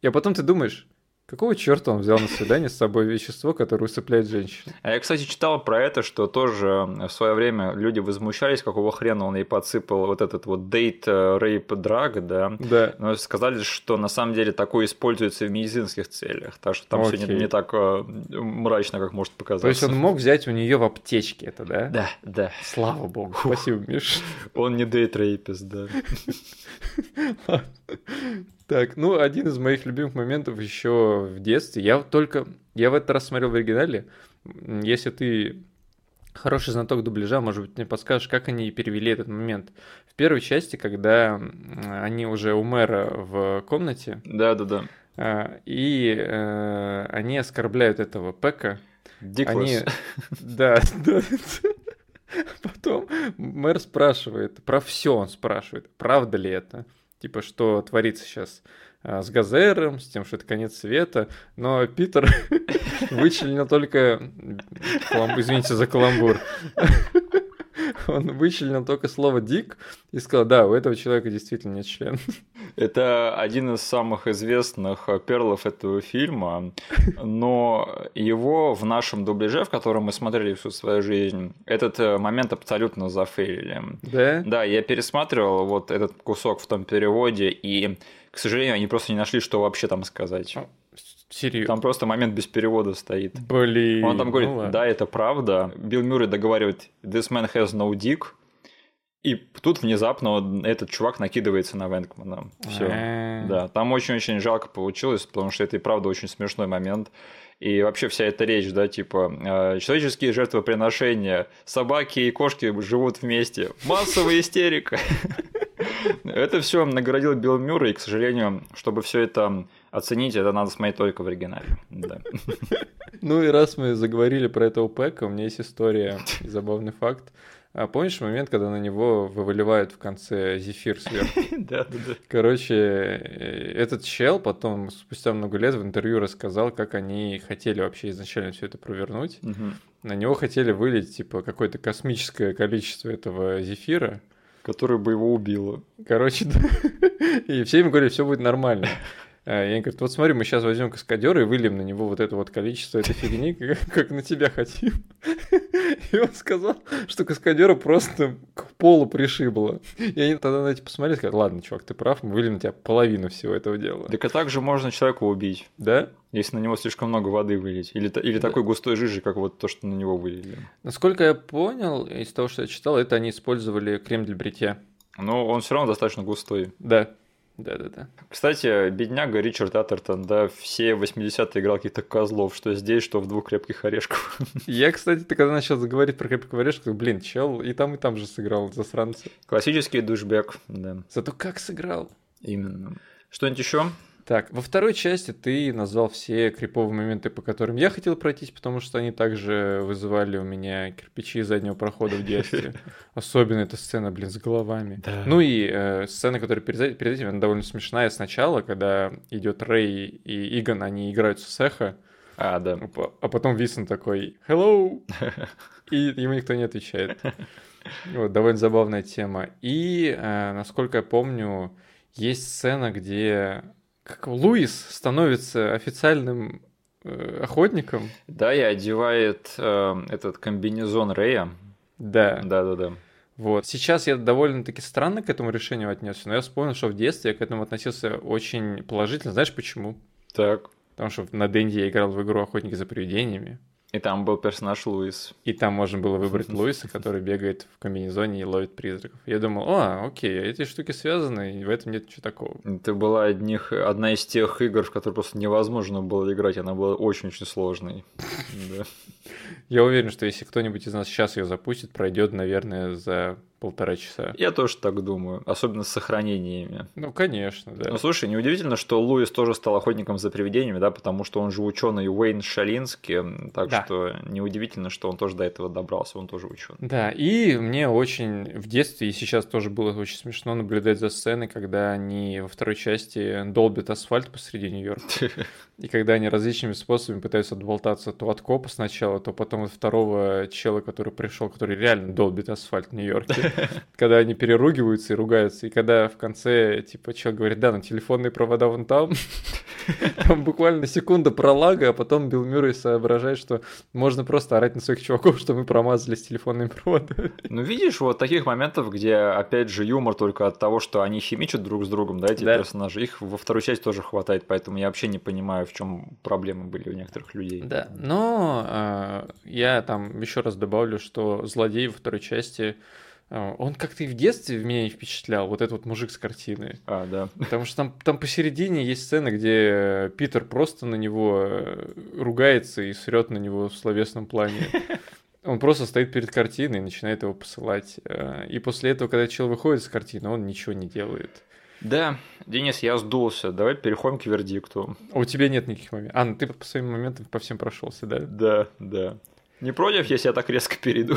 Speaker 2: И а потом ты думаешь, Какого черта он взял на свидание с собой вещество, которое усыпляет женщин?
Speaker 1: А я, кстати, читал про это, что тоже в свое время люди возмущались, какого хрена он ей подсыпал вот этот вот дейт рейп драг, да?
Speaker 2: Да.
Speaker 1: Но сказали, что на самом деле такое используется в медицинских целях, так что там все не, не так э, мрачно, как может показаться.
Speaker 2: То есть он мог взять у нее в аптечке это, да?
Speaker 1: Да, да.
Speaker 2: Слава богу. Фух. Спасибо, Миш.
Speaker 1: Он не дейт рейпист, да.
Speaker 2: Так, ну, один из моих любимых моментов еще в детстве. Я только... Я в этот раз смотрел в оригинале. Если ты хороший знаток дубляжа, может быть, мне подскажешь, как они перевели этот момент. В первой части, когда они уже у мэра в комнате.
Speaker 1: Да-да-да.
Speaker 2: А, и э, они оскорбляют этого Пека.
Speaker 1: Диклас. Они...
Speaker 2: Да, да. Потом мэр спрашивает, про все он спрашивает, правда ли это типа, что творится сейчас а, с Газером, с тем, что это конец света, но Питер вычленил только, извините за каламбур, он вычленил только слово «дик» и сказал, да, у этого человека действительно нет члена.
Speaker 1: Это один из самых известных перлов этого фильма, но его в нашем дубляже, в котором мы смотрели всю свою жизнь, этот э, момент абсолютно зафейлили.
Speaker 2: Да?
Speaker 1: Да, я пересматривал вот этот кусок в том переводе, и, к сожалению, они просто не нашли, что вообще там сказать.
Speaker 2: Серьезно?
Speaker 1: Там просто момент без перевода стоит.
Speaker 2: Блин.
Speaker 1: Он там говорит, ну да, это правда. Билл Мюррей договаривает, this man has no dick. И тут внезапно этот чувак накидывается на Венкмана. Все.
Speaker 2: А.
Speaker 1: Да, там очень-очень жалко получилось, потому что это и правда очень смешной момент. И вообще вся эта речь, да, типа, э, человеческие жертвоприношения, собаки и кошки живут вместе, массовая истерика. Это все наградил Билл Мюррей, и, к сожалению, чтобы все это оценить, это надо смотреть только в оригинале. Да.
Speaker 2: Ну и раз мы заговорили про этого Пэка, у меня есть история, забавный факт. А помнишь момент, когда на него вываливают в конце зефир сверху?
Speaker 1: Да, да, да.
Speaker 2: Короче, э, этот чел потом, спустя много лет, в интервью рассказал, как они хотели вообще изначально все это провернуть. На него хотели вылить, типа, какое-то космическое количество этого зефира.
Speaker 1: Которое бы его убило.
Speaker 2: Короче. И все им говорили, все будет нормально. А, и они говорят, вот смотри, мы сейчас возьмем каскадера и выльем на него вот это вот количество этой фигни, как, как на тебя хотим. И он сказал, что каскадера просто к полу пришибло. И они тогда на эти посмотрели и сказали, ладно, чувак, ты прав, мы выльем на тебя половину всего этого дела.
Speaker 1: Так а также можно человека убить.
Speaker 2: Да?
Speaker 1: Если на него слишком много воды вылить. Или, или да. такой густой жижи, как вот то, что на него вылили.
Speaker 2: Насколько я понял, из того, что я читал, это они использовали крем для бритья.
Speaker 1: Но он все равно достаточно густой.
Speaker 2: Да. Да-да-да.
Speaker 1: Кстати, бедняга Ричард Атертон, да, все 80-е играл каких-то козлов, что здесь, что в двух крепких орешках.
Speaker 2: Я, кстати, ты когда начал говорить про крепких орешков, блин, чел, и там, и там же сыграл засранцы.
Speaker 1: Классический душбек, да.
Speaker 2: Зато как сыграл.
Speaker 1: Именно. Что-нибудь еще?
Speaker 2: Так, во второй части ты назвал все криповые моменты, по которым я хотел пройтись, потому что они также вызывали у меня кирпичи заднего прохода в детстве. Особенно эта сцена, блин, с головами.
Speaker 1: Да.
Speaker 2: Ну и э, сцена, которая перед, перед этим, она довольно смешная сначала, когда идет Рэй и Иган, они играют с эхо.
Speaker 1: А, да.
Speaker 2: А потом Висон такой «Hello!» И ему никто не отвечает. Вот, довольно забавная тема. И, э, насколько я помню, есть сцена, где как Луис становится официальным э, охотником.
Speaker 1: Да, и одевает э, этот комбинезон Рэя.
Speaker 2: Да.
Speaker 1: Да, да, да.
Speaker 2: Вот. Сейчас я довольно-таки странно к этому решению отнесся, но я вспомнил, что в детстве я к этому относился очень положительно. Знаешь почему?
Speaker 1: Так.
Speaker 2: Потому что на Денде я играл в игру «Охотники за привидениями».
Speaker 1: И там был персонаж Луис.
Speaker 2: И там можно было выбрать Луиса, который бегает в комбинезоне и ловит призраков. Я думал, о, окей, эти штуки связаны, и в этом нет ничего такого.
Speaker 1: Это была одних, одна из тех игр, в которые просто невозможно было играть, она была очень-очень сложной.
Speaker 2: Я уверен, что если кто-нибудь из нас сейчас ее запустит, пройдет, наверное, за полтора часа.
Speaker 1: Я тоже так думаю, особенно с сохранениями.
Speaker 2: Ну, конечно, да.
Speaker 1: Ну, слушай, неудивительно, что Луис тоже стал охотником за привидениями, да, потому что он же ученый Уэйн Шалинский, так да. что неудивительно, что он тоже до этого добрался, он тоже ученый.
Speaker 2: Да, и мне очень в детстве и сейчас тоже было очень смешно наблюдать за сценой, когда они во второй части долбят асфальт посреди Нью-Йорка. И когда они различными способами пытаются отболтаться то от копа сначала, то потом от второго чела, который пришел, который реально долбит асфальт в Нью-Йорке. Когда они переругиваются и ругаются. И когда в конце, типа, человек говорит, да, но телефонные провода вон там. Там буквально секунда пролага, а потом Билл Мюррей соображает, что можно просто орать на своих чуваков, что мы промазали с телефонными проводами.
Speaker 1: Ну, видишь, вот таких моментов, где, опять же, юмор только от того, что они химичат друг с другом, да, эти персонажи, их во второй части тоже хватает, поэтому я вообще не понимаю, в чем проблемы были у некоторых людей.
Speaker 2: Да, но э, я там еще раз добавлю, что злодей во второй части э, он как-то и в детстве меня не впечатлял, вот этот вот мужик с картины.
Speaker 1: А, да.
Speaker 2: Потому что там, там посередине есть сцена, где Питер просто на него э, ругается и срет на него в словесном плане. Он просто стоит перед картиной и начинает его посылать. Э, и после этого, когда человек выходит с картины, он ничего не делает.
Speaker 1: Да, Денис, я сдулся. Давай переходим к вердикту.
Speaker 2: А у тебя нет никаких моментов. А, ну ты по своим моментам по всем прошелся, да?
Speaker 1: Да, да. Не против, если я так резко перейду?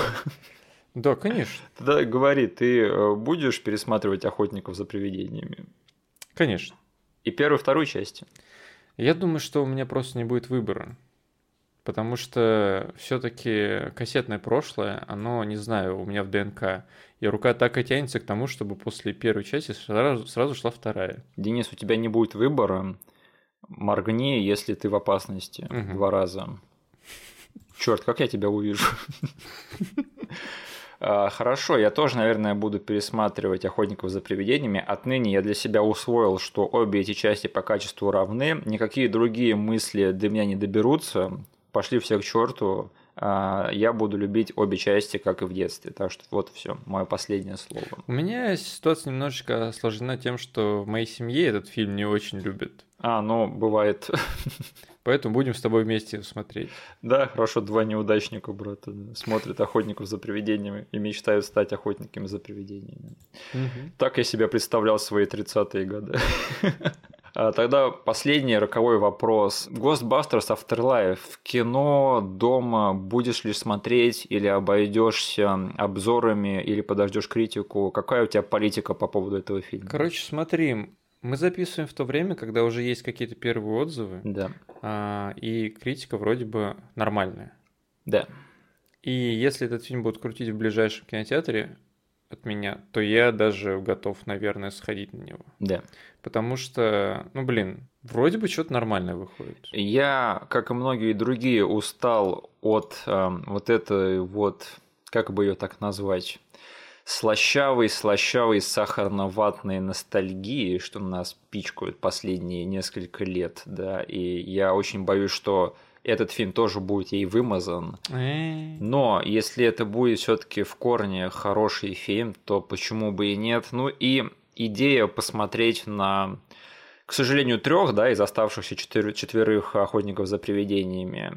Speaker 2: Да, конечно.
Speaker 1: Тогда говори, ты э, будешь пересматривать охотников за привидениями?
Speaker 2: Конечно.
Speaker 1: И первую, вторую части?
Speaker 2: Я думаю, что у меня просто не будет выбора потому что все-таки кассетное прошлое, оно, не знаю, у меня в ДНК. И рука так и тянется к тому, чтобы после первой части сразу, сразу шла вторая.
Speaker 1: Денис, у тебя не будет выбора. Моргни, если ты в опасности. Угу. Два раза. Черт, как я тебя увижу? А, хорошо, я тоже, наверное, буду пересматривать «Охотников за привидениями». Отныне я для себя усвоил, что обе эти части по качеству равны. Никакие другие мысли до меня не доберутся пошли все к черту, а, я буду любить обе части, как и в детстве. Так что вот все, мое последнее слово.
Speaker 2: У меня ситуация немножечко осложнена тем, что в моей семье этот фильм не очень любят.
Speaker 1: А, ну, бывает.
Speaker 2: Поэтому будем с тобой вместе смотреть.
Speaker 1: Да, хорошо, два неудачника, брат, смотрят охотников за привидениями и мечтают стать охотниками за привидениями. Угу. Так я себя представлял свои 30-е годы. А, тогда последний роковой вопрос. Ghostbusters Afterlife в кино, дома будешь ли смотреть или обойдешься обзорами или подождешь критику? Какая у тебя политика по поводу этого фильма?
Speaker 2: Короче, смотри, мы записываем в то время, когда уже есть какие-то первые отзывы.
Speaker 1: Да.
Speaker 2: А, и критика вроде бы нормальная.
Speaker 1: Да.
Speaker 2: И если этот фильм будут крутить в ближайшем кинотеатре, от меня, то я даже готов, наверное, сходить на него.
Speaker 1: Да.
Speaker 2: Потому что, ну блин, вроде бы что-то нормальное выходит.
Speaker 1: Я, как и многие другие, устал от э, вот этой вот, как бы ее так назвать, слащавой, слащавой сахарно-ватной ностальгии, что нас пичкают последние несколько лет, да, и я очень боюсь, что этот фильм тоже будет ей вымазан. Но если это будет все-таки в корне хороший фильм, то почему бы и нет? Ну и идея посмотреть на к сожалению, трех, да, из оставшихся четыр- четверых охотников за привидениями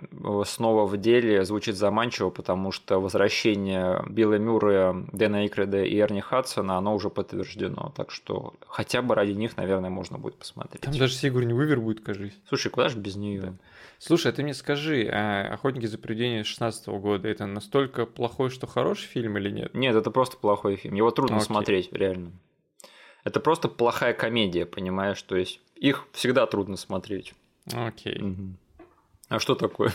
Speaker 1: снова в деле звучит заманчиво, потому что возвращение Билла Мюррея, Дэна Икреда и Эрни Хадсона, оно уже подтверждено. Так что хотя бы ради них, наверное, можно будет посмотреть.
Speaker 2: Там даже Сигурни Уивер будет, кажись.
Speaker 1: Слушай, куда же без нее? Да.
Speaker 2: Слушай, а ты мне скажи, а «Охотники за привидениями» 16 года это настолько плохой, что хороший фильм или нет?
Speaker 1: Нет, это просто плохой фильм. Его трудно Окей. смотреть, реально. Это просто плохая комедия, понимаешь? То есть их всегда трудно смотреть.
Speaker 2: Окей. Угу.
Speaker 1: А что такое?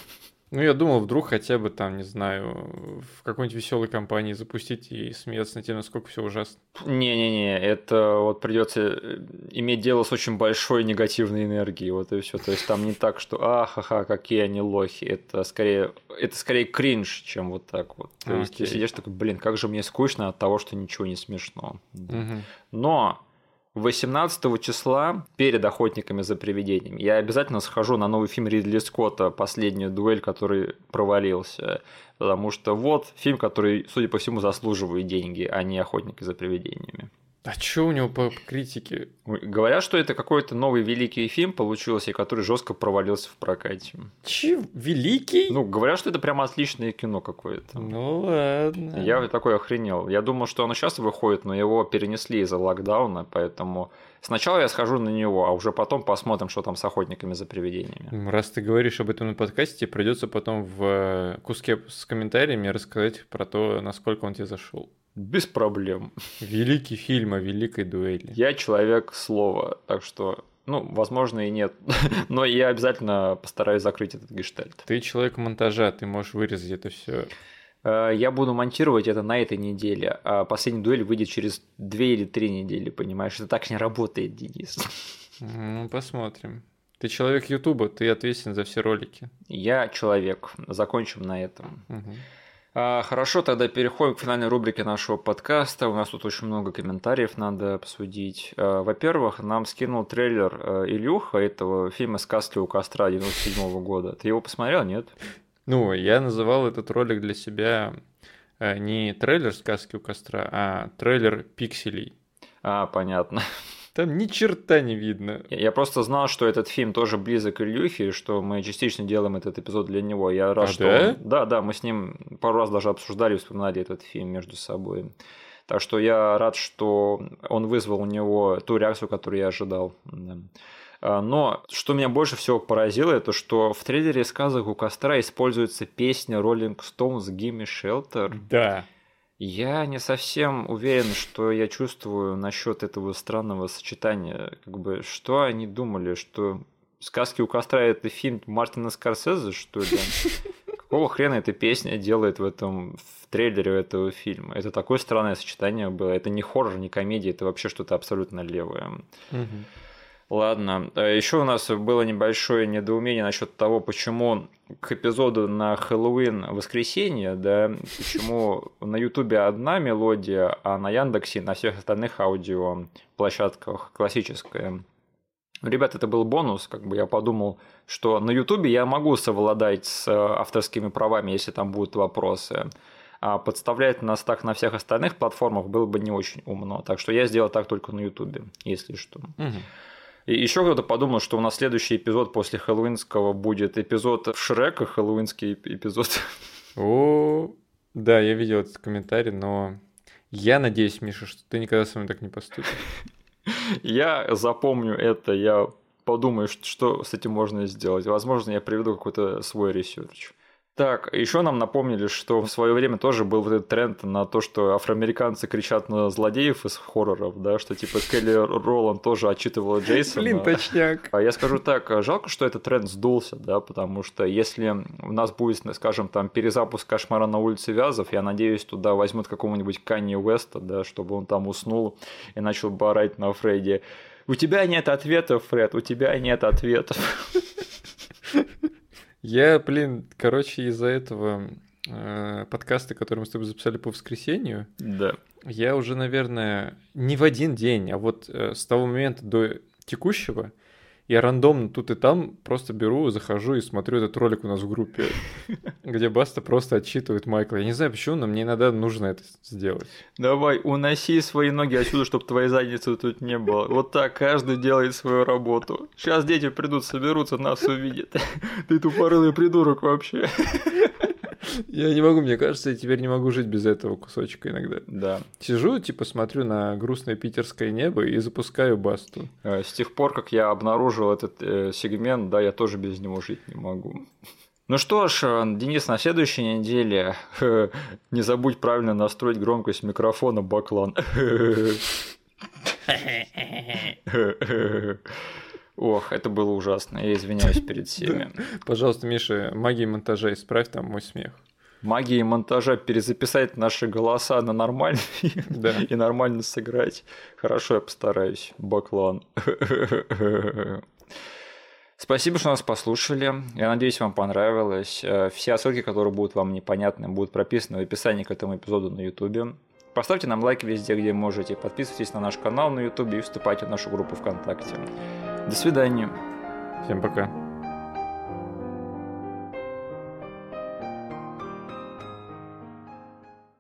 Speaker 2: Ну, я думал, вдруг хотя бы там, не знаю, в какой-нибудь веселой компании запустить и смеяться на тем, насколько все ужасно.
Speaker 1: Не-не-не, это вот придется э, иметь дело с очень большой негативной энергией, вот и все. То есть там не так, что ахаха, какие они лохи. Это скорее, это скорее кринж, чем вот так вот. То есть ты сидишь такой, блин, как же мне скучно от того, что ничего не смешно.
Speaker 2: Угу.
Speaker 1: Но 18 числа перед «Охотниками за привидениями» я обязательно схожу на новый фильм Ридли Скотта «Последняя дуэль», который провалился. Потому что вот фильм, который, судя по всему, заслуживает деньги, а не «Охотники за привидениями».
Speaker 2: А что у него по критике?
Speaker 1: Говорят, что это какой-то новый великий фильм получился, который жестко провалился в прокате.
Speaker 2: Че? Великий?
Speaker 1: Ну, говорят, что это прямо отличное кино какое-то.
Speaker 2: Ну ладно.
Speaker 1: Я такой охренел. Я думал, что оно сейчас выходит, но его перенесли из-за локдауна, поэтому сначала я схожу на него, а уже потом посмотрим, что там с охотниками за привидениями.
Speaker 2: Раз ты говоришь об этом на подкасте, придется потом в э, куске с комментариями рассказать про то, насколько он тебе зашел.
Speaker 1: Без проблем.
Speaker 2: Великий фильм о великой дуэли.
Speaker 1: Я человек слова, так что, ну, возможно и нет. Но я обязательно постараюсь закрыть этот гештальт.
Speaker 2: Ты человек монтажа, ты можешь вырезать это все.
Speaker 1: Э, я буду монтировать это на этой неделе, а последняя дуэль выйдет через две или три недели, понимаешь? Это так не работает, Денис.
Speaker 2: Ну, посмотрим. Ты человек Ютуба, ты ответственен за все ролики.
Speaker 1: Я человек. Закончим на этом.
Speaker 2: Угу.
Speaker 1: А, хорошо, тогда переходим к финальной рубрике нашего подкаста. У нас тут очень много комментариев надо посудить. А, во-первых, нам скинул трейлер э, Илюха этого фильма «Сказки у костра» 97 года. Ты его посмотрел, нет?
Speaker 2: Ну, я называл этот ролик для себя э, не трейлер «Сказки у костра», а трейлер «Пикселей».
Speaker 1: А, понятно.
Speaker 2: Там ни черта не видно.
Speaker 1: Я просто знал, что этот фильм тоже близок к Ильюхе, что мы частично делаем этот эпизод для него. Я рад,
Speaker 2: а
Speaker 1: что
Speaker 2: да?
Speaker 1: Он... Да, да, мы с ним пару раз даже обсуждали вспоминали этот фильм между собой. Так что я рад, что он вызвал у него ту реакцию, которую я ожидал. А, но что меня больше всего поразило, это что в трейлере «Сказок у костра» используется песня Rolling Stones «Gimme Shelter».
Speaker 2: Да.
Speaker 1: Я не совсем уверен, что я чувствую насчет этого странного сочетания. Как бы, что они думали, что «Сказки у костра» — это фильм Мартина Скорсезе, что ли? Какого хрена эта песня делает в этом в трейлере этого фильма? Это такое странное сочетание было. Это не хоррор, не комедия, это вообще что-то абсолютно левое.
Speaker 2: Угу.
Speaker 1: Ладно. Э, Еще у нас было небольшое недоумение насчет того, почему к эпизоду на Хэллоуин воскресенье, да, почему на Ютубе одна мелодия, а на Яндексе на всех остальных аудио площадках классическая. Ребят, это был бонус, как бы я подумал, что на Ютубе я могу совладать с авторскими правами, если там будут вопросы. А подставлять нас так на всех остальных платформах было бы не очень умно. Так что я сделал так только на Ютубе, если что.
Speaker 2: Угу.
Speaker 1: И еще кто-то подумал, что у нас следующий эпизод после хэллоуинского будет эпизод Шрека, хэллоуинский эпизод.
Speaker 2: О, да, я видел этот комментарий, но я надеюсь, Миша, что ты никогда со мной так не поступишь.
Speaker 1: Я запомню это, я подумаю, что с этим можно сделать. Возможно, я приведу какой-то свой research. Так, еще нам напомнили, что в свое время тоже был вот этот тренд на то, что афроамериканцы кричат на злодеев из хорроров, да, что типа Келли Роланд тоже отчитывала Джейсона.
Speaker 2: Блин, точняк.
Speaker 1: А я скажу так, жалко, что этот тренд сдулся, да, потому что если у нас будет, скажем, там перезапуск «Кошмара на улице Вязов», я надеюсь, туда возьмут какого-нибудь Канье Уэста, да, чтобы он там уснул и начал барать на Фредди. У тебя нет ответов, Фред, у тебя нет ответов.
Speaker 2: Я, блин, короче, из-за этого э, подкаста, который мы с тобой записали по воскресенью,
Speaker 1: да.
Speaker 2: я уже, наверное, не в один день, а вот э, с того момента до текущего я рандомно тут и там просто беру, захожу и смотрю этот ролик у нас в группе, где Баста просто отчитывает Майкла. Я не знаю почему, но мне иногда нужно это сделать.
Speaker 1: Давай, уноси свои ноги отсюда, чтобы твоей задницы тут не было. Вот так каждый делает свою работу. Сейчас дети придут, соберутся, нас увидят. Ты тупорылый придурок вообще.
Speaker 2: Я не могу, мне кажется, я теперь не могу жить без этого кусочка иногда.
Speaker 1: Да.
Speaker 2: Сижу, типа, смотрю на грустное питерское небо и запускаю басту.
Speaker 1: С тех пор, как я обнаружил этот э, сегмент, да, я тоже без него жить не могу. Ну что ж, Денис, на следующей неделе не забудь правильно настроить громкость микрофона, Баклан. Ох, это было ужасно. Я извиняюсь перед всеми.
Speaker 2: Пожалуйста, Миша, магией монтажа исправь там мой смех.
Speaker 1: Магией монтажа перезаписать наши голоса на нормальные да. и нормально сыграть. Хорошо, я постараюсь. Баклан. Спасибо, что нас послушали. Я надеюсь, вам понравилось. Э, все ссылки, которые будут вам непонятны, будут прописаны в описании к этому эпизоду на YouTube. Поставьте нам лайки везде, где можете. Подписывайтесь на наш канал на YouTube и вступайте в нашу группу ВКонтакте. До свидания.
Speaker 2: Всем пока.